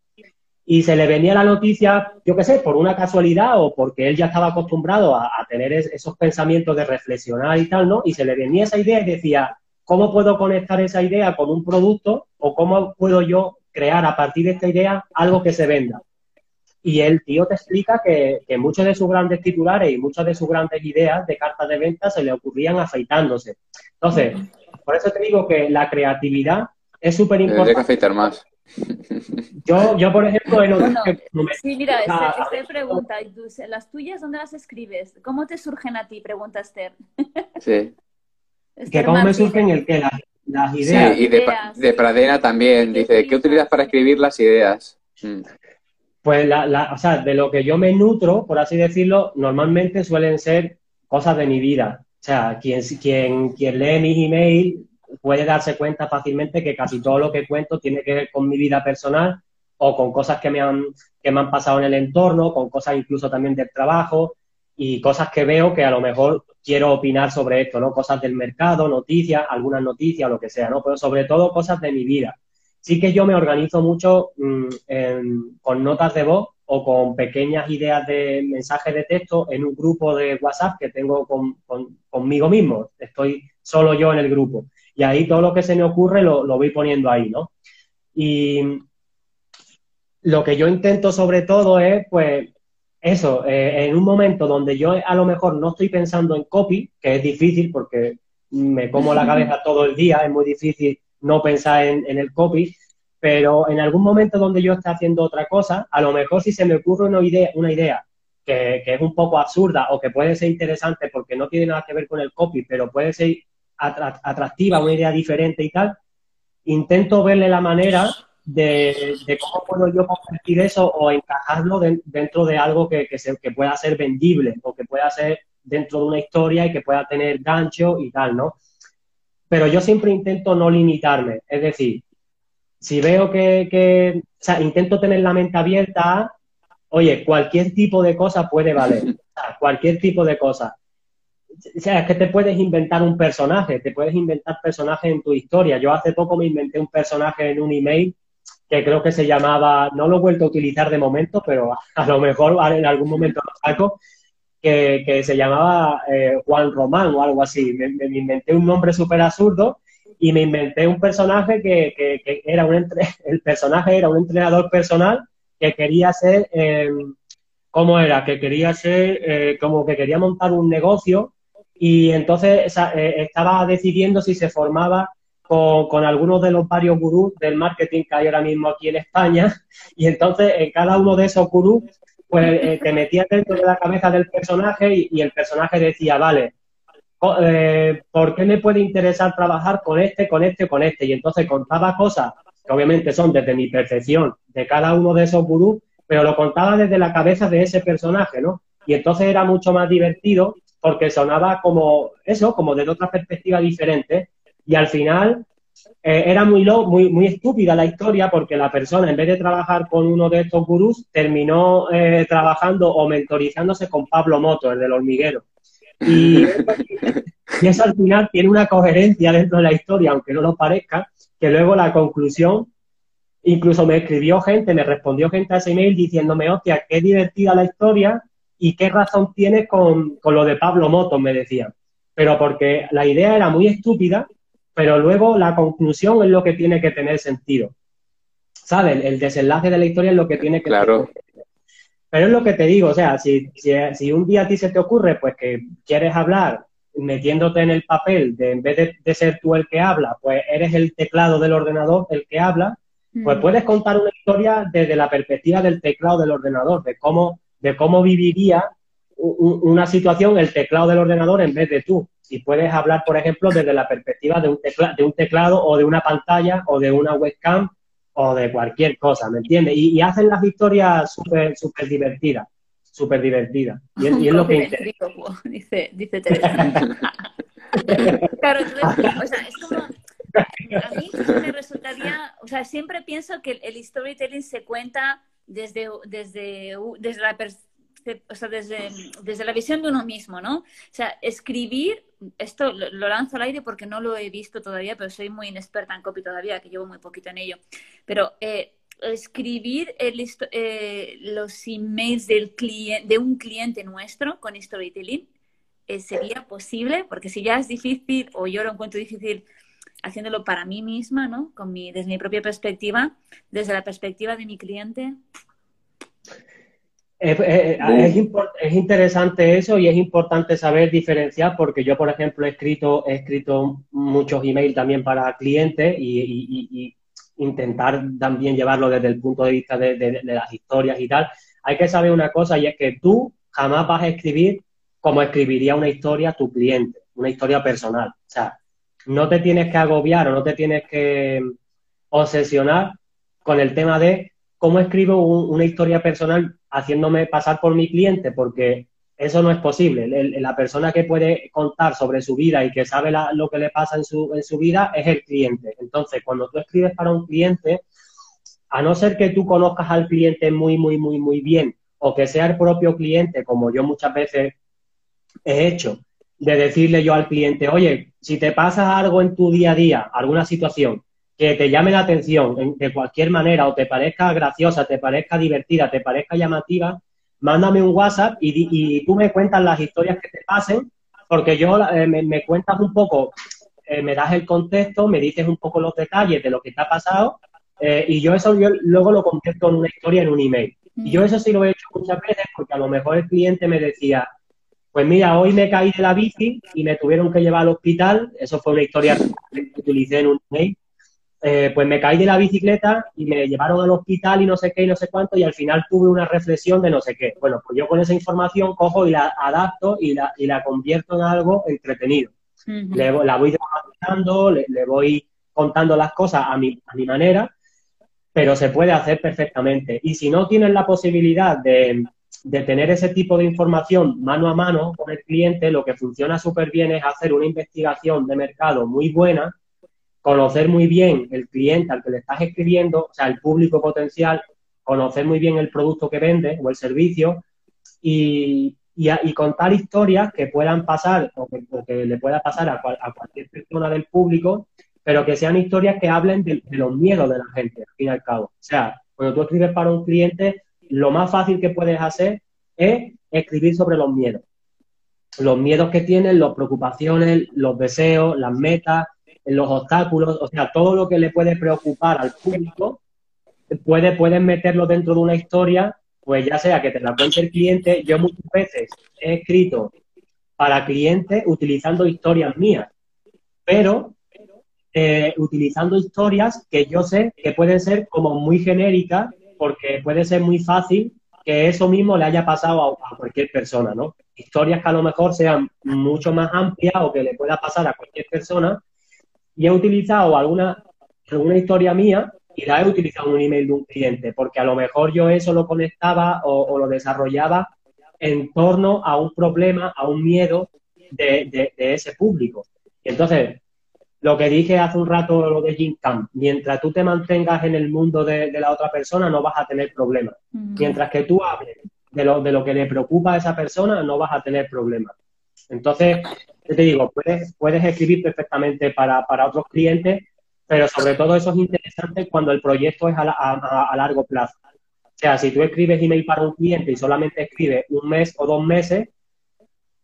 Speaker 3: y se le venía la noticia, yo qué sé, por una casualidad o porque él ya estaba acostumbrado a, tener esos pensamientos de reflexionar y tal, ¿no? Y se le venía esa idea y decía, ¿cómo puedo conectar esa idea con un producto o cómo puedo yo crear a partir de esta idea algo que se venda? Y el tío te explica que, que muchos de sus grandes titulares y muchas de sus grandes ideas de cartas de venta se le ocurrían afeitándose. Entonces, por eso te digo que la creatividad es súper importante.
Speaker 2: que afeitar más.
Speaker 3: Yo, yo, por ejemplo,
Speaker 1: Sí, mira, Esther, pregunta, ¿las tuyas dónde las escribes? ¿Cómo te surgen a ti? Pregunta Esther.
Speaker 2: Sí.
Speaker 3: ¿Que ¿Cómo me surgen el qué? Las, ideas.
Speaker 2: Sí, y de, Pradera también, dice, ¿qué utilizas para escribir las ideas? Mm.
Speaker 3: Pues, la, o sea, de lo que yo me nutro, por así decirlo, normalmente suelen ser cosas de mi vida. O sea, quien, quien, quien lee mis emails puede darse cuenta fácilmente que casi todo lo que cuento tiene que ver con mi vida personal o con cosas que me han, que me han pasado en el entorno, con cosas incluso también del trabajo y cosas que veo que a lo mejor quiero opinar sobre esto, ¿no? Cosas del mercado, noticias, algunas noticias, lo que sea, ¿no? Pero sobre todo cosas de mi vida. Sí que yo me organizo mucho mm, con notas de voz o con pequeñas ideas de mensajes de texto en un grupo de WhatsApp que tengo con, conmigo mismo. Estoy solo yo en el grupo y ahí todo lo que se me ocurre lo, voy poniendo ahí, ¿no? Y lo que yo intento sobre todo es, pues, eso, eh, en un momento donde yo a lo mejor no estoy pensando en copy, que es difícil porque me como la cabeza todo el día, es muy difícil no pensar en, el copy, pero en algún momento donde yo esté haciendo otra cosa, a lo mejor si se me ocurre una idea, una idea que, que, es un poco absurda o que puede ser interesante porque no tiene nada que ver con el copy, pero puede ser atractiva, una idea diferente y tal, intento verle la manera de, cómo puedo yo convertir eso o encajarlo dentro de algo que, que, pueda ser vendible o que pueda ser dentro de una historia y que pueda tener gancho y tal, ¿no? Pero yo siempre intento no limitarme, es decir, si veo que, que o sea, intento tener la mente abierta oye, cualquier tipo de cosa puede valer, cualquier tipo de cosa. O sea, es que te puedes inventar un personaje, te puedes inventar personajes en tu historia. Yo hace poco me inventé un personaje en un email que creo que se llamaba, no lo he vuelto a utilizar de momento, pero a lo mejor en algún momento lo saco, que, se llamaba eh, Juan Román o algo así. Me, inventé un nombre súper absurdo y me inventé un personaje que, que, era un entre, el personaje era un entrenador personal que quería ser, eh, ¿cómo era? Que quería ser, eh, como que quería montar un negocio y entonces eh, estaba decidiendo si se formaba con, algunos de los varios gurús del marketing que hay ahora mismo aquí en España y entonces en cada uno de esos gurús pues eh, te metías dentro de la cabeza del personaje y, el personaje decía, vale, eh, ¿por qué me puede interesar trabajar con este, con este, con este? Y entonces contaba cosas que obviamente son desde mi percepción de cada uno de esos gurús, pero lo contaba desde la cabeza de ese personaje, ¿no? Y entonces era mucho más divertido porque sonaba como eso, como desde otra perspectiva diferente. Y al final eh, era muy, muy, muy estúpida la historia porque la persona, en vez de trabajar con uno de estos gurús, terminó eh, trabajando o mentorizándose con Pablo Moto, el del hormiguero. Y, y eso al final tiene una coherencia dentro de la historia, aunque no lo parezca, que luego la conclusión Incluso me escribió gente, me respondió gente a ese email diciéndome, hostia, qué divertida la historia y qué razón tienes con, lo de Pablo Motos, me decían. Pero porque la idea era muy estúpida, pero luego la conclusión es lo que tiene que tener sentido. ¿Sabes? El desenlace de la historia es lo que tiene que
Speaker 2: claro.
Speaker 3: Pero es lo que te digo, o sea, si, si, un día a ti se te ocurre, pues que quieres hablar metiéndote en el papel de en vez de, de ser tú el que habla, pues eres el teclado del ordenador el que habla, pues puedes contar una historia desde la perspectiva del teclado del ordenador, de cómo, de cómo viviría una situación el teclado del ordenador en vez de tú. Y puedes hablar, por ejemplo, desde la perspectiva de un, de un teclado o de una pantalla o de una webcam o de cualquier cosa, ¿me entiendes? Y, hacen las historias súper super divertidas, súper divertidas. Y, es, lo que
Speaker 1: Dice, dice Teresa. claro, o sea, es como a mí me resultaría, o sea, siempre pienso que el storytelling se cuenta desde, desde, desde la o sea, desde, desde, la visión de uno mismo, ¿no? O sea, escribir, esto lo, lanzo al aire porque no lo he visto todavía, pero soy muy inexperta en copy todavía, que llevo muy poquito en ello. Pero eh, escribir el, eh, los emails del cliente, de un cliente nuestro con storytelling eh, sería posible, porque si ya es difícil o yo lo encuentro difícil haciéndolo para mí misma, ¿no? Con mi, desde mi propia perspectiva, desde la perspectiva de mi cliente.
Speaker 3: Es, es, interesante eso y es importante saber diferenciar porque yo, por ejemplo, he escrito, he escrito muchos emails también para clientes y, intentar también llevarlo desde el punto de vista de, de, las historias y tal. Hay que saber una cosa y es que tú jamás vas a escribir como escribiría una historia tu cliente, una historia personal. O sea, no te tienes que agobiar o no te tienes que obsesionar con el tema de cómo escribo una historia personal haciéndome pasar por mi cliente, porque eso no es posible. la persona que puede contar sobre su vida y que sabe lo que le pasa en su, en su vida es el cliente. Entonces, cuando tú escribes para un cliente, a no ser que tú conozcas al cliente muy, muy, muy, muy bien, o que sea el propio cliente, como yo muchas veces he hecho, de decirle yo al cliente, oye, si te pasa algo en tu día a día, alguna situación que te llame la atención de cualquier manera o te parezca graciosa, te parezca divertida, te parezca llamativa, mándame un WhatsApp y, tú me cuentas las historias que te pasen, porque yo eh, me, cuentas un poco, eh, me das el contexto, me dices un poco los detalles de lo que te ha pasado eh, y yo eso yo luego lo convierto en una historia, en un email. Y yo eso sí lo he hecho muchas veces porque a lo mejor el cliente me decía, pues mira, hoy me caí de la bici y me tuvieron que llevar al hospital. Eso fue una historia que utilicé en un mail. Eh, pues me caí de la bicicleta y me llevaron al hospital y no sé qué y no sé cuánto y al final tuve una reflexión de no sé qué. Bueno, pues yo con esa información cojo y la adapto y la, y la convierto en algo entretenido. la voy dramatizando, le, le, voy contando las cosas a mi, a mi manera, pero se puede hacer perfectamente. Y si no tienes la posibilidad de, de tener ese tipo de información mano a mano con el cliente, lo que funciona súper bien es hacer una investigación de mercado muy buena, conocer muy bien el cliente al que le estás escribiendo, o sea, el público potencial, conocer muy bien el producto que vende o el servicio y, contar historias que puedan pasar o que, le pueda pasar a, cualquier persona del público, pero que sean historias que hablen de, de los miedos de la gente, al fin y al cabo. O sea, cuando tú escribes para un cliente, lo más fácil que puedes hacer es escribir sobre los miedos. Los miedos que tienen, las preocupaciones, los deseos, las metas, los obstáculos, o sea, todo lo que le puede preocupar al público, puede, puedes meterlo dentro de una historia, pues ya sea que te la cuente el cliente, yo muchas veces he escrito para clientes utilizando historias mías, pero eh, utilizando historias que yo sé que pueden ser como muy genéricas porque puede ser muy fácil que eso mismo le haya pasado a, cualquier persona, ¿no? Historias que a lo mejor sean mucho más amplias o que le pueda pasar a cualquier persona. Y he utilizado alguna, alguna historia mía y la he utilizado en un email de un cliente, porque a lo mejor yo eso lo conectaba o, lo desarrollaba en torno a un problema, a un miedo de, ese público. entonces, lo que dije hace un rato, lo de Jim Camp, mientras tú te mantengas en el mundo de, la otra persona, no vas a tener problemas. Mientras que tú hables de lo, de lo que le preocupa a esa persona, no vas a tener problemas. Entonces, te digo, puedes, puedes escribir perfectamente para, otros clientes, pero sobre todo eso es interesante cuando el proyecto es a, a largo plazo. O sea, si tú escribes email para un cliente y solamente escribes un mes o dos meses,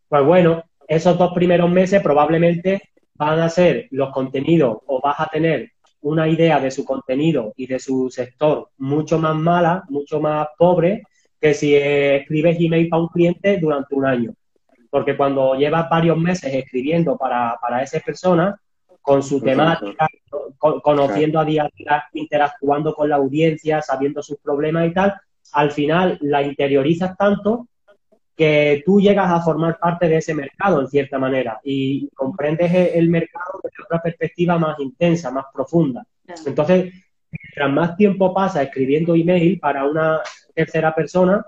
Speaker 3: pues bueno, esos dos primeros meses probablemente van a ser los contenidos o vas a tener una idea de su contenido y de su sector mucho más mala, mucho más pobre, que si escribes email para un cliente durante un año. Porque cuando llevas varios meses escribiendo para, para esa persona, con su temática, conociendo a día a día, interactuando con la audiencia, sabiendo sus problemas y tal, al final la interiorizas tanto que tú llegas a formar parte de ese mercado en cierta manera y comprendes el mercado desde otra perspectiva más intensa, más profunda. Entonces, mientras más tiempo pasa escribiendo email para una tercera persona,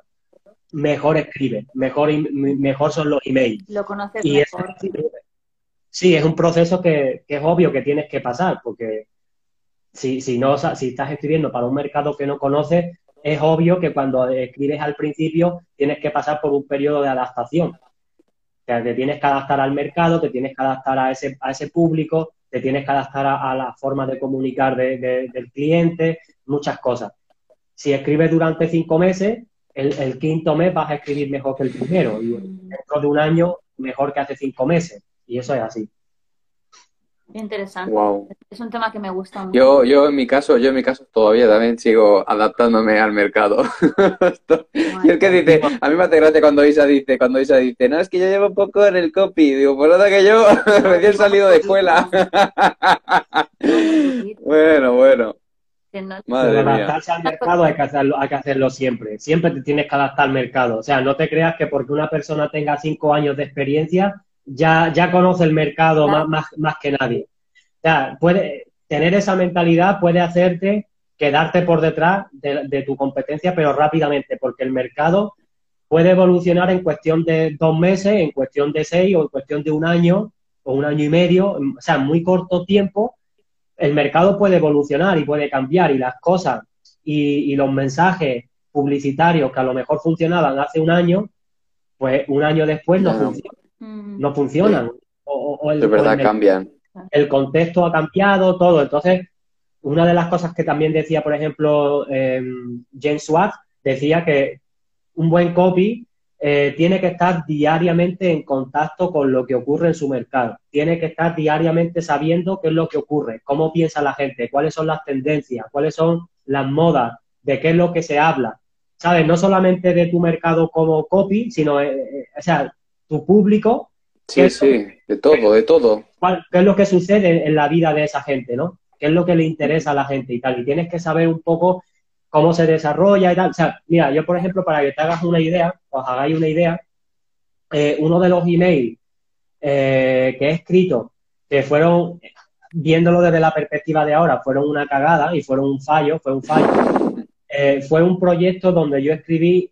Speaker 3: mejor escribe, mejor, mejor son los emails.
Speaker 1: Lo conoces mejor.
Speaker 3: sí, es un proceso que, que, es obvio que tienes que pasar, porque si, si, no, si estás escribiendo para un mercado que no conoces, es obvio que cuando escribes al principio tienes que pasar por un periodo de adaptación. O sea, te tienes que adaptar al mercado, te tienes que adaptar a ese, a ese público, te tienes que adaptar a, la forma de comunicar del cliente, muchas cosas. Si escribes durante cinco meses, el, quinto mes vas a escribir mejor que el primero y dentro de un año mejor que hace cinco meses. Y eso es así.
Speaker 1: Interesante. Es un tema que me gusta mucho.
Speaker 2: Yo, yo en mi caso, yo en mi caso todavía también sigo adaptándome al mercado. y es que dice, a mí me hace gracia cuando Isa dice, cuando Isa dice, no, es que yo llevo un poco en el copy. Digo, por nada que yo recién salido de escuela. bueno, bueno.
Speaker 3: Madre adaptarse al mercado hay que, hacerlo, hay que hacerlo siempre. Siempre te tienes que adaptar al mercado. O sea, no te creas que porque una persona tenga cinco años de experiencia ya, ya conoce el mercado más, más, que nadie. O sea, puede, tener esa mentalidad puede hacerte quedarte por detrás de, tu competencia, pero rápidamente, porque el mercado puede evolucionar en cuestión de dos meses, en cuestión de seis o en cuestión de un año o un año y medio, o sea, en muy corto tiempo, el mercado puede evolucionar y puede cambiar y las cosas y, los mensajes publicitarios que a lo mejor funcionaban hace un año, pues un año después no funcionan. Mm. no funcionan.
Speaker 2: O, el, de verdad cambian.
Speaker 3: El contexto ha cambiado, todo. Entonces, una de las cosas que también decía, por ejemplo, eh, James Swat, decía que un buen copy eh, tiene que estar diariamente en contacto con lo que ocurre en su mercado. Tiene que estar diariamente sabiendo qué es lo que ocurre, cómo piensa la gente, cuáles son las tendencias, cuáles son las modas, de qué es lo que se habla. ¿Sabes? No solamente de tu mercado como copy, sino, eh, o sea, tu público.
Speaker 2: Sí, sí, de todo, de todo.
Speaker 3: ¿Qué es lo que sucede en la vida de esa gente, no? ¿Qué es lo que le interesa a la gente y tal? Y tienes que saber un poco cómo se desarrolla y tal. O sea, mira, yo, por ejemplo, para que te hagas una idea, os hagáis una idea, eh, uno de los emails eh, que he escrito, que fueron, viéndolo desde la perspectiva de ahora, fueron una cagada y fueron un fallo, fue un fallo, eh, fue un proyecto donde yo escribí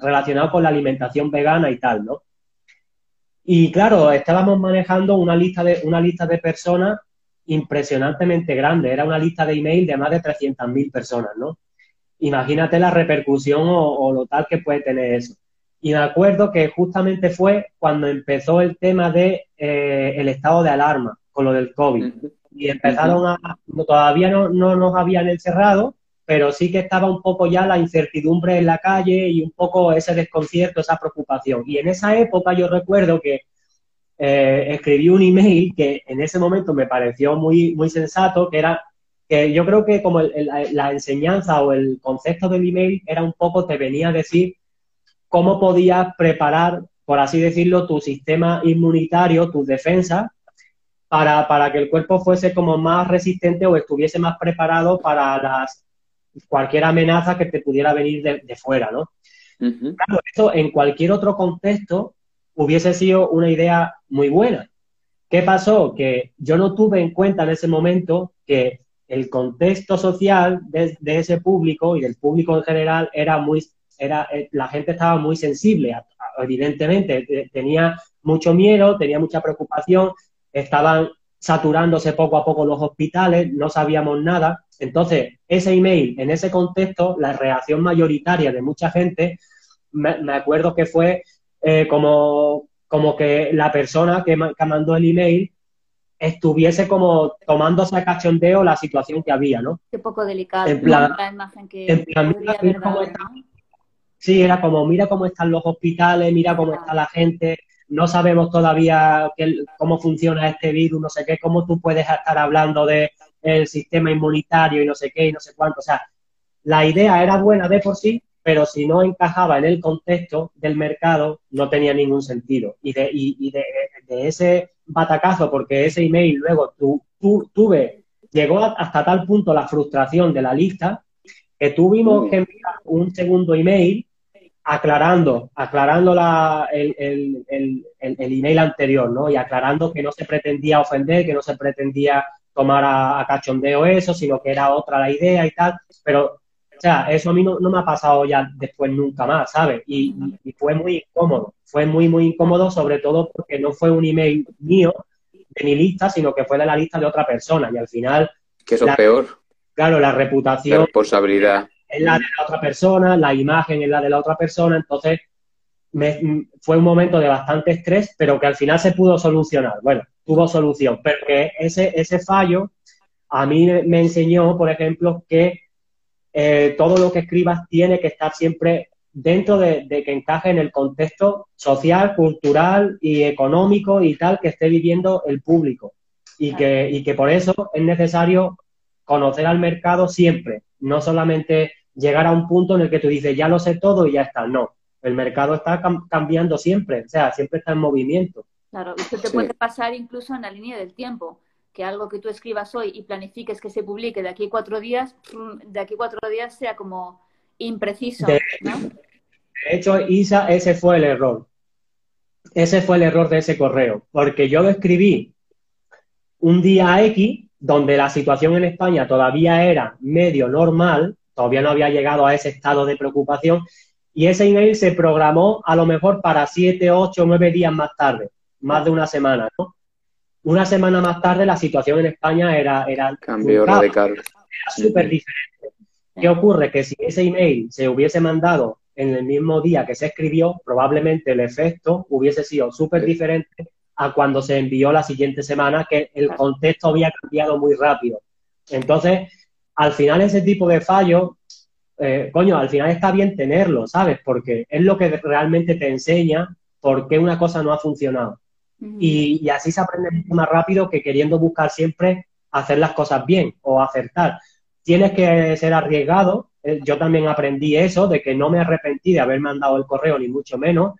Speaker 3: relacionado con la alimentación vegana y tal, ¿no? Y claro, estábamos manejando una lista de, una lista de personas impresionantemente grande, era una lista de email de más de 300.000 personas, ¿no? Imagínate la repercusión o, lo tal que puede tener eso. Y me acuerdo que justamente fue cuando empezó el tema de eh, el estado de alarma con lo del COVID. Y empezaron a, todavía no, no nos habían encerrado, pero sí que estaba un poco ya la incertidumbre en la calle y un poco ese desconcierto, esa preocupación. Y en esa época yo recuerdo que eh, escribí un email que en ese momento me pareció muy, muy sensato, que era que yo creo que como la enseñanza o el concepto del email era un poco, te venía a decir cómo podías preparar, por así decirlo, tu sistema inmunitario, tus defensas, para, para que el cuerpo fuese como más resistente o estuviese más preparado para las cualquier amenaza que te pudiera venir de, fuera, ¿no? Claro, esto en cualquier otro contexto hubiese sido una idea muy buena. ¿Qué pasó? Que yo no tuve en cuenta en ese momento que el contexto social de, ese público y del público en general era muy, era, eh, la gente estaba muy sensible, evidentemente, tenía mucho miedo, tenía mucha preocupación, estaban saturándose poco a poco los hospitales, no sabíamos nada. Entonces, ese email, en ese contexto, la reacción mayoritaria de mucha gente, me, acuerdo que fue eh, como, como que la persona que, que mandó el email estuviese como tomándose a cachondeo la situación que había, ¿no?
Speaker 1: Qué poco delicado.
Speaker 3: En plan, la imagen que Sí, era como, mira cómo están los hospitales, mira cómo está la gente, no sabemos todavía cómo funciona este virus, no sé qué, cómo tú puedes estar hablando de el sistema inmunitario y no sé qué y no sé cuánto. O sea, la idea era buena de por sí, pero si no encajaba en el contexto del mercado, no tenía ningún sentido. Y de, y, de, de ese batacazo, porque ese email luego tu, tuve, llegó hasta tal punto la frustración de la lista que tuvimos que enviar un segundo email aclarando, aclarando la, el, el, el, el, email anterior, ¿no? Y aclarando que no se pretendía ofender, que no se pretendía tomar a, cachondeo eso, sino que era otra la idea y tal. Pero, o sea, eso a mí no, no me ha pasado ya después nunca más, ¿sabes? Y, y, fue muy incómodo, fue muy, muy incómodo, sobre todo porque no fue un email mío de mi lista, sino que fue de la lista de otra persona. Y al final.
Speaker 2: Que eso es peor.
Speaker 3: Claro, la reputación. La
Speaker 2: responsabilidad
Speaker 3: es la de la otra persona, la imagen es la de la otra persona, entonces fue un momento de bastante estrés, pero que al final se pudo solucionar. Bueno, tuvo solución, pero que ese, ese fallo a mí me enseñó, por ejemplo, que eh, todo lo que escribas tiene que estar siempre dentro de, que encaje en el contexto social, cultural y económico y tal que esté viviendo el público. Y que, y que por eso es necesario conocer al mercado siempre, no solamente llegar a un punto en el que tú dices, ya lo sé todo y ya está. No, el mercado está cambiando siempre, o sea, siempre está en movimiento.
Speaker 1: Claro, esto te puede pasar incluso en la línea del tiempo, que algo que tú escribas hoy y planifiques que se publique de aquí a cuatro días, mm, de aquí a cuatro días sea como impreciso.
Speaker 3: De, hecho, Isa, ese fue el error. Ese fue el error de ese correo, porque yo lo escribí un día X, donde la situación en España todavía era medio normal, todavía no había llegado a ese estado de preocupación y ese email se programó a lo mejor para siete, ocho, nueve días más tarde, más de una semana, ¿no? Una semana más tarde la situación en España era... era
Speaker 2: Cambio radical.
Speaker 3: Era súper diferente. ¿Qué ocurre? Que si ese email se hubiese mandado en el mismo día que se escribió, probablemente el efecto hubiese sido súper diferente a cuando se envió la siguiente semana, que el contexto había cambiado muy rápido. Entonces, al final ese tipo de fallos, eh, coño, al final está bien tenerlo, ¿sabes? Porque es lo que realmente te enseña por qué una cosa no ha funcionado. Y, así se aprende mucho más rápido que queriendo buscar siempre hacer las cosas bien o acertar. Tienes que ser arriesgado. Eh, yo también aprendí eso, de que no me arrepentí de haber mandado el correo, ni mucho menos.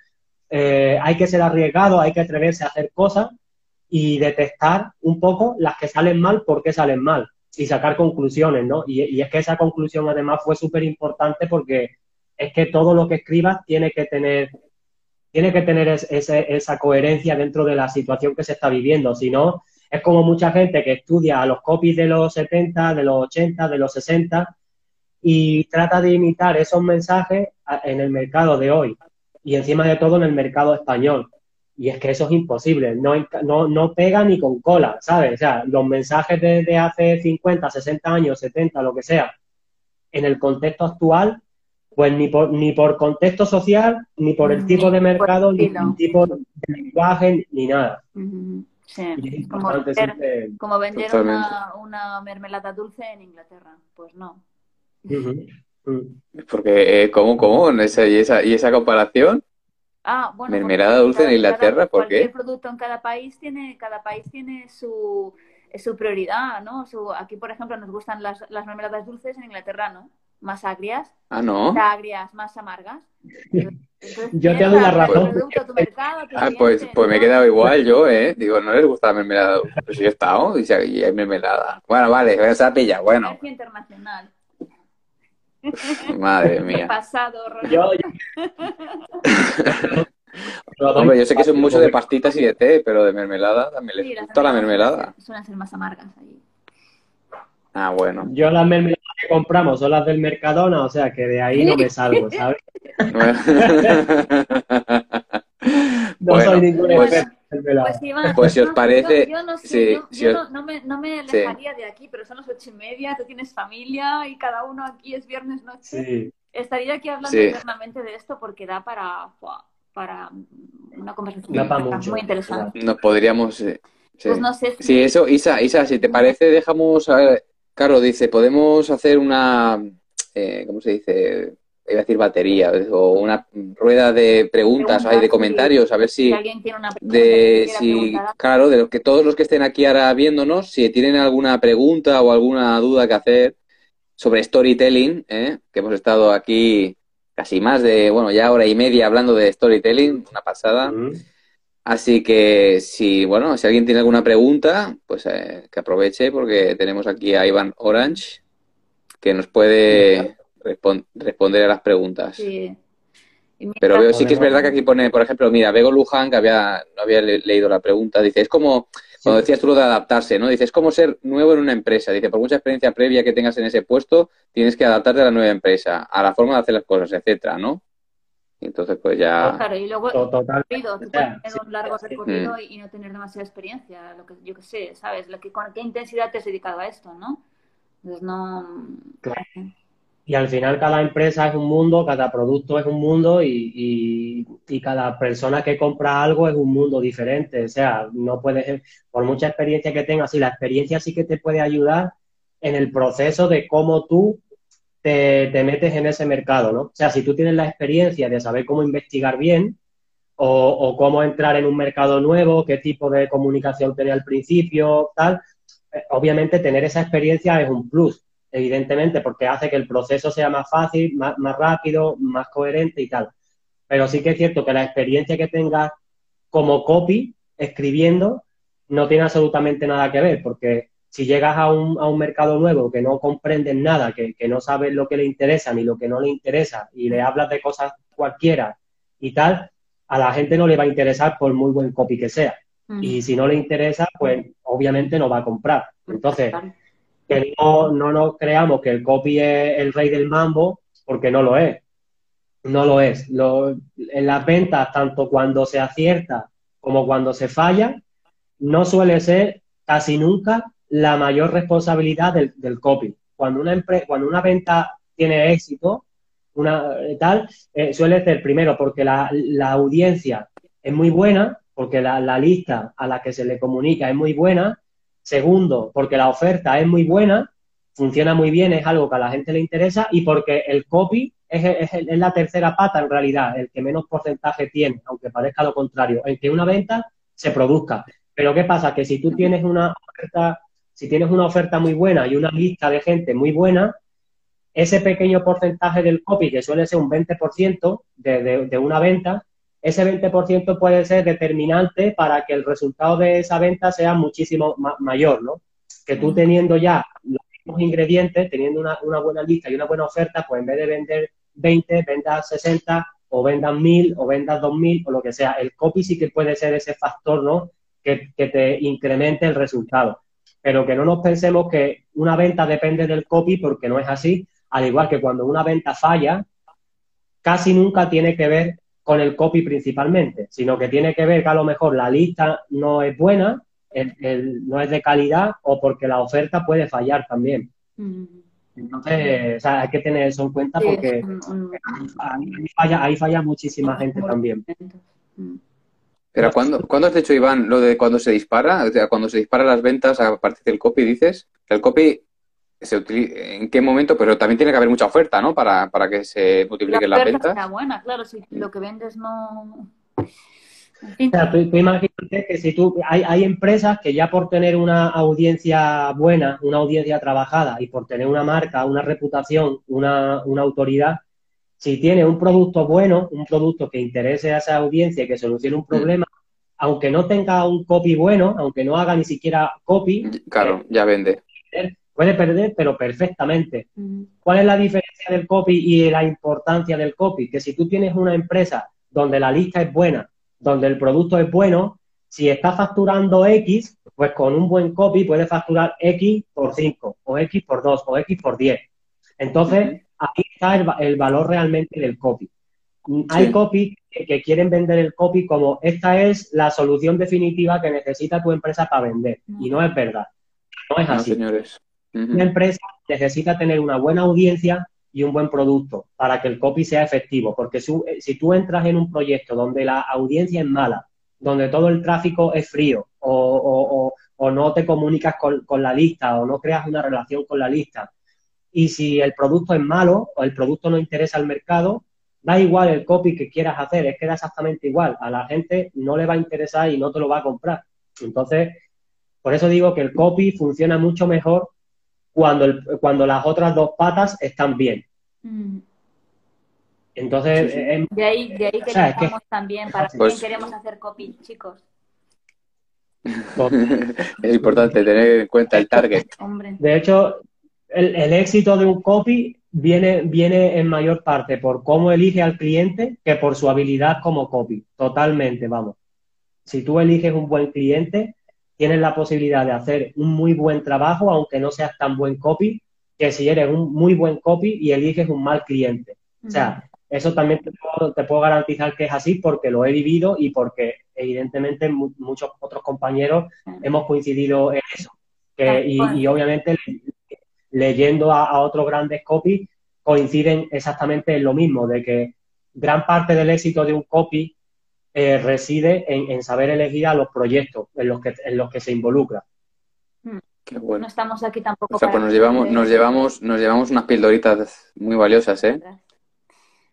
Speaker 3: Eh, hay que ser arriesgado, hay que atreverse a hacer cosas y detectar un poco las que salen mal, por qué salen mal y sacar conclusiones, ¿no? Y, es que esa conclusión además fue súper importante porque es que todo lo que escribas tiene que tener, tiene que tener esa coherencia dentro de la situación que se está viviendo. Si no, es como mucha gente que estudia a los copies de los 70, de los 80, de los 60 y trata de imitar esos mensajes en el mercado de hoy y encima de todo en el mercado español. Y es que eso es imposible, no, no, no pega ni con cola, ¿sabes? O sea, los mensajes de, hace 50, 60 años, 70, lo que sea, en el contexto actual, pues ni por, ni por contexto social, ni por el tipo de mercado, ni por el tipo de lenguaje, ni nada.
Speaker 1: Sí, como, vender, una, mermelada dulce en Inglaterra, pues no.
Speaker 2: Porque, eh, ¿cómo, cómo? y, esa, ¿Y esa comparación?
Speaker 1: Ah, bueno,
Speaker 2: mermelada dulce en Inglaterra, ¿por qué?
Speaker 1: Cualquier producto en cada país tiene, cada país tiene su, su prioridad, ¿no? Su, aquí, por ejemplo, nos gustan las, las mermeladas dulces, en Inglaterra, ¿no? Más agrias.
Speaker 2: Ah, ¿no?
Speaker 1: Agrias, más amargas.
Speaker 3: yo te doy la razón.
Speaker 2: ah, pues, pues me he quedado igual yo, ¿eh? Digo, no les gusta la mermelada. Pues sí he estado y, hay mermelada. Bueno, vale, voy a pilla, bueno.
Speaker 1: internacional.
Speaker 2: Madre mía.
Speaker 1: Pasado,
Speaker 3: yo,
Speaker 2: Hombre, yo sé que son mucho de pastitas y de té, pero de mermelada también les gusta la mermelada.
Speaker 1: Suelen ser más amargas ahí.
Speaker 2: Ah, bueno.
Speaker 3: Yo las mermeladas que compramos son las del Mercadona, o sea que de ahí no me salgo, ¿sabes? no soy ningún
Speaker 2: pues,
Speaker 3: experto.
Speaker 1: Pues, Iván,
Speaker 2: Pues, si os
Speaker 1: no,
Speaker 2: parece-
Speaker 1: Yo, yo no sé,
Speaker 2: sí,
Speaker 1: yo,
Speaker 2: si
Speaker 1: yo
Speaker 2: os-
Speaker 1: no, no me, no me alejaría de aquí, pero son las ocho y media, tú tienes familia y cada uno aquí es viernes noche.
Speaker 3: Sí.
Speaker 1: Estaría aquí hablando
Speaker 2: Sí.
Speaker 1: eternamente de esto porque da para, para una conversación
Speaker 3: Da para
Speaker 1: muy interesante.
Speaker 2: Nos podríamos... eh, sí.
Speaker 1: Pues no sé si...
Speaker 2: Sí, eso, Isa, Isa, si te parece, dejamos, a ver, Caro dice, podemos hacer una, eh, ¿cómo se dice? Iba a decir batería, o una rueda de preguntas, hay de comentarios, a ver
Speaker 1: si
Speaker 2: si,
Speaker 1: alguien tiene una pregunta
Speaker 2: de, si, claro, de los que todos los que estén aquí ahora viéndonos, si tienen alguna pregunta o alguna duda que hacer sobre storytelling, ¿eh? que hemos estado aquí casi más de, bueno, ya hora y media hablando de storytelling, una pasada. Así que si, bueno, si alguien tiene alguna pregunta, pues eh, que aproveche porque tenemos aquí a Iván Orange que nos puede respon- responder a las preguntas.
Speaker 1: sí.
Speaker 2: Pero veo, sí que es verdad que aquí pone, por ejemplo, mira, Bego Luján, que había, no había le- leído la pregunta, dice, es como, cuando decías tú lo de adaptarse, ¿no? Dice, es como ser nuevo en una empresa. Dice, por mucha experiencia previa que tengas en ese puesto, tienes que adaptarte a la nueva empresa, a la forma de hacer las cosas, etcétera, ¿no? Y entonces, pues ya...
Speaker 1: Claro, y luego
Speaker 3: To- Total.
Speaker 1: tú puedes tener
Speaker 3: sí,
Speaker 1: un largo recorrido
Speaker 2: Mm.
Speaker 1: y no tener demasiada experiencia, lo que yo que sé, ¿sabes? Lo que, con qué intensidad te has dedicado a esto, ¿no? Entonces no...
Speaker 3: Claro. Y al final cada empresa es un mundo, cada producto es un mundo y, y- y cada persona que compra algo es un mundo diferente. O sea, no puedes, por mucha experiencia que tengas, sí, la experiencia sí que te puede ayudar en el proceso de cómo tú te, te metes en ese mercado, ¿no? O sea, si tú tienes la experiencia de saber cómo investigar bien o, o cómo entrar en un mercado nuevo, qué tipo de comunicación tener al principio, tal, eh, obviamente tener esa experiencia es un plus evidentemente, porque hace que el proceso sea más fácil, más, más rápido, más coherente y tal. Pero sí que es cierto que la experiencia que tengas como copy, escribiendo, no tiene absolutamente nada que ver, porque si llegas a un, a un mercado nuevo que no comprendes nada, que, que no sabes lo que le interesa ni lo que no le interesa, y le hablas de cosas cualquiera y tal, a la gente no le va a interesar por muy buen copy que sea.
Speaker 1: Mm.
Speaker 3: Y si no le interesa, pues obviamente no va a comprar. Entonces, que no, no nos creamos que el copy es el rey del mambo, porque no lo es. No lo es. Lo- en las ventas, tanto cuando se acierta como cuando se falla, no suele ser casi nunca la mayor responsabilidad del, del copy. Cuando una, cuando una venta tiene éxito, una eh, tal, eh, suele ser primero porque la, la audiencia es muy buena, porque la, la lista a la que se le comunica es muy buena, Segundo, porque la oferta es muy buena, funciona muy bien, es algo que a la gente le interesa y porque el copy es, es- es la tercera pata en realidad, el que menos porcentaje tiene, aunque parezca lo contrario, en que una venta se produzca. Pero ¿qué pasa? Que si tú tienes una oferta, si tienes una oferta muy buena y una lista de gente muy buena, ese pequeño porcentaje del copy, que suele ser un 20% de, de, de una venta, ese 20% puede ser determinante para que el resultado de esa venta sea muchísimo ma- mayor, ¿no? Que tú teniendo ya los mismos ingredientes, teniendo una, una buena lista y una buena oferta, pues en vez de vender 20, vendas 60 o vendas 1000 o vendas 2000 o lo que sea. El copy sí que puede ser ese factor, ¿no? Que, que te incremente el resultado. Pero que no nos pensemos que una venta depende del copy porque no es así. Al igual que cuando una venta falla, casi nunca tiene que ver con el copy principalmente, sino que tiene que ver que a lo mejor la lista no es buena, el- el- no es de calidad o porque la oferta puede fallar también.
Speaker 1: Mm.
Speaker 3: Entonces, o sea, hay que tener eso en cuenta
Speaker 1: Sí,
Speaker 3: porque
Speaker 1: es un- un-
Speaker 3: ahí falla, ahí falla muchísima gente también.
Speaker 1: Mm.
Speaker 2: Pero ¿cuándo, ¿cuándo has dicho, Iván, lo de cuando se dispara? O sea, cuando se disparan las ventas a partir del copy, dices. Que el copy se utiliza, ¿en qué momento? Pero también tiene que haber mucha oferta, ¿no? Para, para que se multipliquen
Speaker 1: La
Speaker 2: las
Speaker 1: oferta
Speaker 2: ventas.
Speaker 1: está buena, claro, si lo que vendes no...
Speaker 3: O sea, tú, tú imagínate que si tú, hay, hay empresas que ya por tener una audiencia buena, una audiencia trabajada y por tener una marca, una reputación, una, una autoridad, si tiene un producto bueno, un producto que interese a esa audiencia y que solucione un problema, aunque no tenga un copy bueno, aunque no haga ni siquiera copy,
Speaker 2: Claro, ya vende.
Speaker 3: puede perder, pero perfectamente.
Speaker 1: mm,
Speaker 3: ¿Cuál es la diferencia del copy y la importancia del copy? Que si tú tienes una empresa donde la lista es buena, donde el producto es bueno, si está facturando X, pues con un buen copy puede facturar X por 5, o X por 2, o X por 10. Entonces, aquí está el, valor realmente del copy. Hay copy que, quieren vender el copy como esta es la solución definitiva que necesita tu empresa para vender. Y no es verdad. No es así.
Speaker 2: señores.
Speaker 3: Una empresa necesita tener una buena audiencia y un buen producto para que el copy sea efectivo. Porque si, tú entras en un proyecto donde la audiencia es mala, donde todo el tráfico es frío o, no te comunicas con, con, la lista o no creas una relación con la lista, y si el producto es malo o el producto no interesa al mercado, da igual el copy que quieras hacer, es que da exactamente igual. A la gente no le va a interesar y no te lo va a comprar. Entonces, por eso digo que el copy funciona mucho mejor cuando, cuando las otras dos patas están bien. Mm. Entonces,
Speaker 1: em, de ahí, de ahí que también para pues, queremos hacer copy, chicos.
Speaker 2: es importante tener en cuenta el target.
Speaker 3: De hecho, el, éxito de un copy viene, viene en mayor parte por cómo elige al cliente que por su habilidad como copy. Totalmente, vamos. Si tú eliges un buen cliente, tienes la posibilidad de hacer un muy buen trabajo, aunque no seas tan buen copy, que si eres un muy buen copy y eliges un mal cliente. O sea, eso también te puedo, garantizar que es así porque lo he vivido y porque evidentemente muchos otros compañeros hemos coincidido en eso. y, obviamente leyendo a, otros grandes copy, coinciden exactamente en lo mismo, de que gran parte del éxito de un copy eh, reside en, saber elegir a los proyectos en los que, en los que se involucra.
Speaker 1: Hmm. Qué bueno. No estamos aquí tampoco.
Speaker 2: O sea, pues nos llevamos, nos llevamos, nos llevamos unas pildoritas muy valiosas, ¿eh?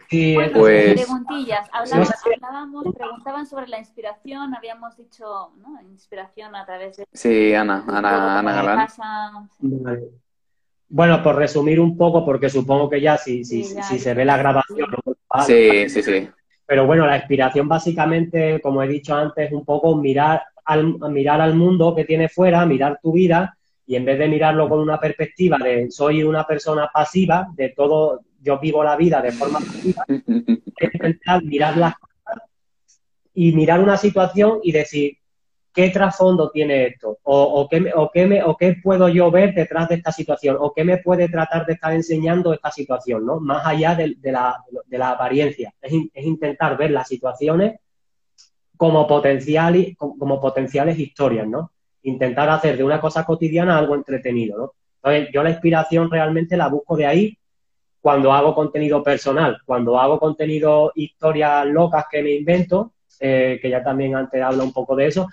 Speaker 1: Sí, pues... preguntillas. Hablábamos, preguntaban sobre la inspiración, habíamos dicho, ¿no? Inspiración a través de...
Speaker 2: Sí, Ana, Ana, Ana Galán.
Speaker 3: Bueno, por resumir un poco, porque supongo que ya si, si, si se ve la grabación.
Speaker 2: Sí, sí, sí.
Speaker 3: Pero bueno, la inspiración básicamente, como he dicho antes, es un poco mirar al, mirar al mundo que tiene fuera, mirar tu vida y en vez de mirarlo con una perspectiva de soy una persona pasiva, de todo, yo vivo la vida de forma pasiva, intentar mirar las cosas y mirar una situación y decir, ¿qué trasfondo tiene esto? O, qué, o, qué o, qué puedo yo ver detrás de esta situación? ¿O qué me puede tratar de estar enseñando esta situación? ¿no? Más allá de, la, apariencia. Es, intentar ver las situaciones como, potencial, como potenciales historias, ¿no? Intentar hacer de una cosa cotidiana algo entretenido, ¿no? Entonces, yo la inspiración realmente la busco de ahí cuando hago contenido personal, cuando hago contenido historias locas que me invento, eh, que ya también antes habla un poco de eso,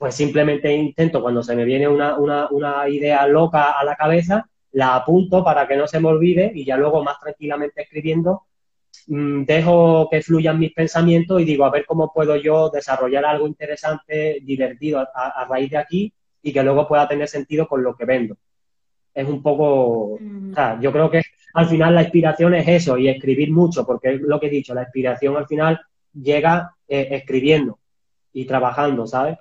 Speaker 3: pues simplemente intento, cuando se me viene una, idea loca a la cabeza, la apunto para que no se me olvide y ya luego más tranquilamente escribiendo, mm, dejo que fluyan mis pensamientos y digo, a ver cómo puedo yo desarrollar algo interesante, divertido a, raíz de aquí y que luego pueda tener sentido con lo que vendo. Es un poco, mm. o sea, yo creo que al final la inspiración es eso y escribir mucho, porque es lo que he dicho, la inspiración al final llega eh, escribiendo y trabajando, ¿sabes?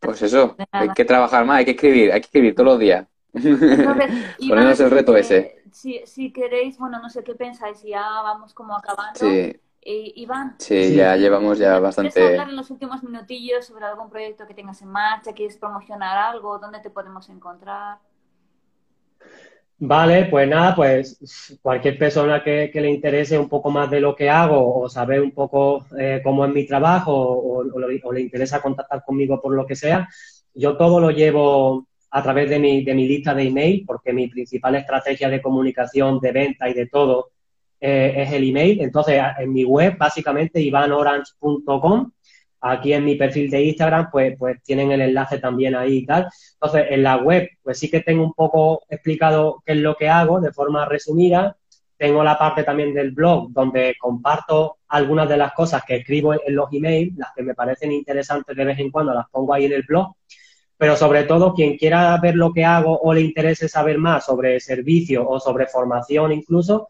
Speaker 2: Pues eso, hay que trabajar más, hay que escribir, hay que escribir todos los días. Ponernos el reto ese.
Speaker 1: Si, queréis, bueno, no sé qué pensáis, ya vamos como acabando. Sí. Iván.
Speaker 2: Sí, ya llevamos ya bastante. ¿Quieres
Speaker 1: hablar en los últimos minutillos sobre algún proyecto que tengas en marcha? ¿Quieres promocionar algo? ¿Dónde te podemos encontrar?
Speaker 3: Vale, pues nada, pues cualquier persona que, le interese un poco más de lo que hago o saber un poco eh, cómo es mi trabajo o, le interesa contactar conmigo por lo que sea, yo todo lo llevo a través de mi, de mi lista de email porque mi principal estrategia de comunicación, de venta y de todo eh, es el email. Entonces, en mi web, básicamente, ivanorange.com, Aquí en mi perfil de Instagram, pues, pues tienen el enlace también ahí y tal. Entonces, en la web, pues sí que tengo un poco explicado qué es lo que hago de forma resumida. Tengo la parte también del blog donde comparto algunas de las cosas que escribo en los emails, las que me parecen interesantes de vez en cuando las pongo ahí en el blog. Pero sobre todo, quien quiera ver lo que hago o le interese saber más sobre servicio o sobre formación incluso,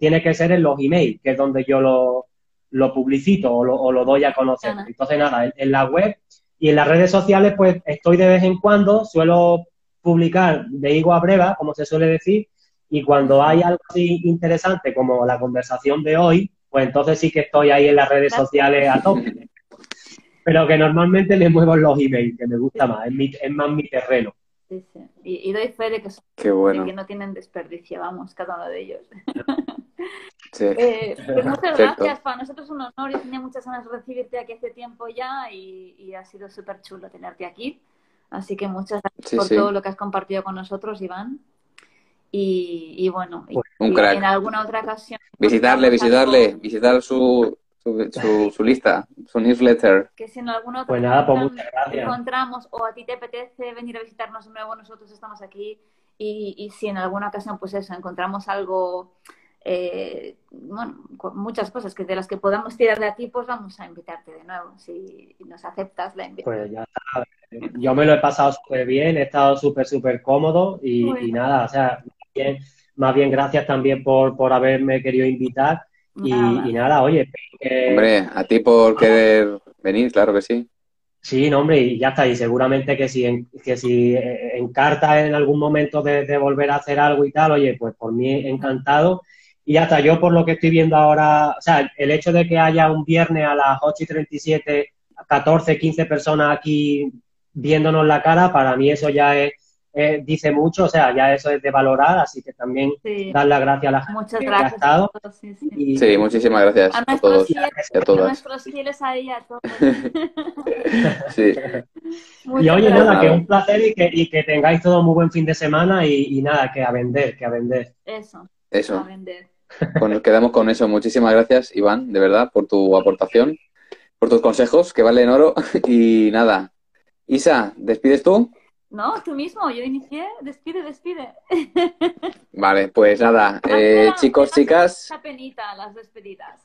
Speaker 3: tiene que ser en los emails, que es donde yo lo, lo publicito o lo, doy a conocer. Entonces, nada, en, la web y en las redes sociales, pues estoy de vez en cuando, suelo publicar de higo a breva, como se suele decir, y cuando hay algo así interesante como la conversación de hoy, pues entonces sí que estoy ahí en las redes sociales a tope. Pero que normalmente me muevo en los emails, que me gusta más, es, más mi terreno.
Speaker 1: Sí, sí. Y, y doy fe de que, son- de
Speaker 2: bueno.
Speaker 1: que no tienen desperdicio, vamos, cada uno de ellos.
Speaker 2: Sí.
Speaker 1: Eh, pues muchas
Speaker 2: Cierto.
Speaker 1: gracias, para nosotros es un honor. Yo tenía muchas ganas de recibirte aquí hace tiempo ya y, y ha sido súper chulo tenerte aquí. Así que muchas gracias
Speaker 2: Sí,
Speaker 1: por
Speaker 2: sí.
Speaker 1: todo lo que has compartido con nosotros, Iván. Y, y bueno, y,
Speaker 2: Un
Speaker 1: y
Speaker 2: crack.
Speaker 1: en alguna otra ocasión. pues,
Speaker 2: Visitarle, visitarle,
Speaker 1: algo
Speaker 2: visitar su, su, su, su lista, su newsletter.
Speaker 1: Que si en alguna otra
Speaker 3: Pues nada, pues muchas gracias.
Speaker 1: encontramos o a ti te apetece venir a visitarnos de nuevo, nosotros estamos aquí. Y, y si en alguna ocasión, pues eso, encontramos algo, eh, bueno, muchas cosas que de las que podamos tirar de ti, pues vamos a invitarte de nuevo. Si nos aceptas la invitación.
Speaker 3: Pues ya está. Yo me lo he pasado súper bien, he estado súper, súper cómodo y,
Speaker 1: Bueno.
Speaker 3: y nada, o sea, bien, más bien gracias también por, por haberme querido invitar y
Speaker 1: Nada.
Speaker 3: y nada, oye,
Speaker 2: Hombre, a ti por querer venir, claro que sí.
Speaker 3: sí, no, hombre, y ya está, y seguramente que si, en, que si eh, encarta en algún momento de, de volver a hacer algo y tal, oye, pues por mí encantado. Y hasta yo por lo que estoy viendo ahora, o sea, el hecho de que haya un viernes a las 8 y 37, 14, 15 personas aquí viéndonos la cara, para mí eso ya es, eh, dice mucho, o sea, ya eso es de valorar, así que también
Speaker 1: Sí.
Speaker 3: dar las gracias a la gente
Speaker 1: Muchas
Speaker 3: que ha
Speaker 1: gracias a
Speaker 3: estado.
Speaker 1: todos. Sí, sí.
Speaker 3: Y,
Speaker 2: Sí, muchísimas gracias
Speaker 1: A
Speaker 2: a
Speaker 1: nuestros
Speaker 2: todos
Speaker 1: fieles,
Speaker 2: y a
Speaker 1: a
Speaker 2: todas.
Speaker 1: nuestros fieles ahí, a todos.
Speaker 2: Sí,
Speaker 3: y oye,
Speaker 1: gracias.
Speaker 3: nada, que un placer y que, y que tengáis todo un muy buen fin de semana y, y nada, que a vender, que a vender.
Speaker 1: Eso, a
Speaker 2: eso.
Speaker 1: vender.
Speaker 2: Pues nos quedamos con eso. Muchísimas gracias, Iván, de verdad, por tu aportación, por tus consejos, que valen oro. Y nada. Isa, ¿despides tú?
Speaker 1: No, tú mismo, yo inicié. Despide, despide.
Speaker 2: Vale, pues nada. Eh, chicos, chicas.
Speaker 1: Penita, las despedidas.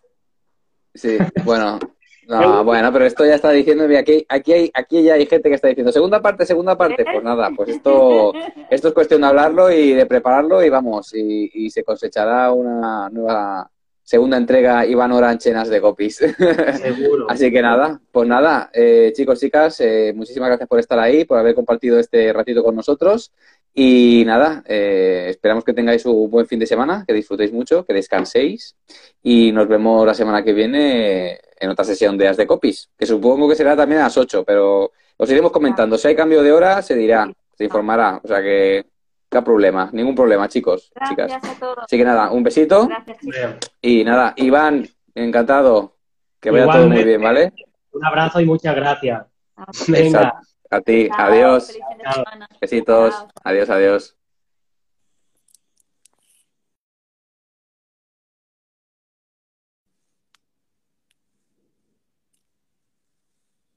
Speaker 2: Sí, bueno. No, bueno, pero esto ya está diciendo, mira, aquí, aquí, hay, aquí ya hay gente que está diciendo, segunda parte, segunda parte. Pues nada, pues esto, esto es cuestión de hablarlo y de prepararlo y vamos, y, y se cosechará una nueva segunda entrega Iván Oranchenas de Copies.
Speaker 3: Seguro.
Speaker 2: Así que nada, pues nada, eh, chicos, chicas, eh, muchísimas gracias por estar ahí, por haber compartido este ratito con nosotros. Y nada, eh, esperamos que tengáis un buen fin de semana, que disfrutéis mucho, que descanséis. Y nos vemos la semana que viene en otra sesión de As de Copies, que supongo que será también a las 8, pero os iremos comentando. Si hay cambio de hora, se dirá, se informará. O sea que, qué problema, ningún problema, chicos, chicas.
Speaker 1: Gracias a todos.
Speaker 2: Así que nada, un besito.
Speaker 1: Gracias,
Speaker 2: Y nada, Iván, encantado. Que vaya todo muy bien, ¿vale?
Speaker 3: Un abrazo y muchas gracias. Venga.
Speaker 2: A ti,
Speaker 1: Chao,
Speaker 2: adiós.
Speaker 3: Chao.
Speaker 2: Besitos.
Speaker 1: Chao.
Speaker 2: Adiós, adiós.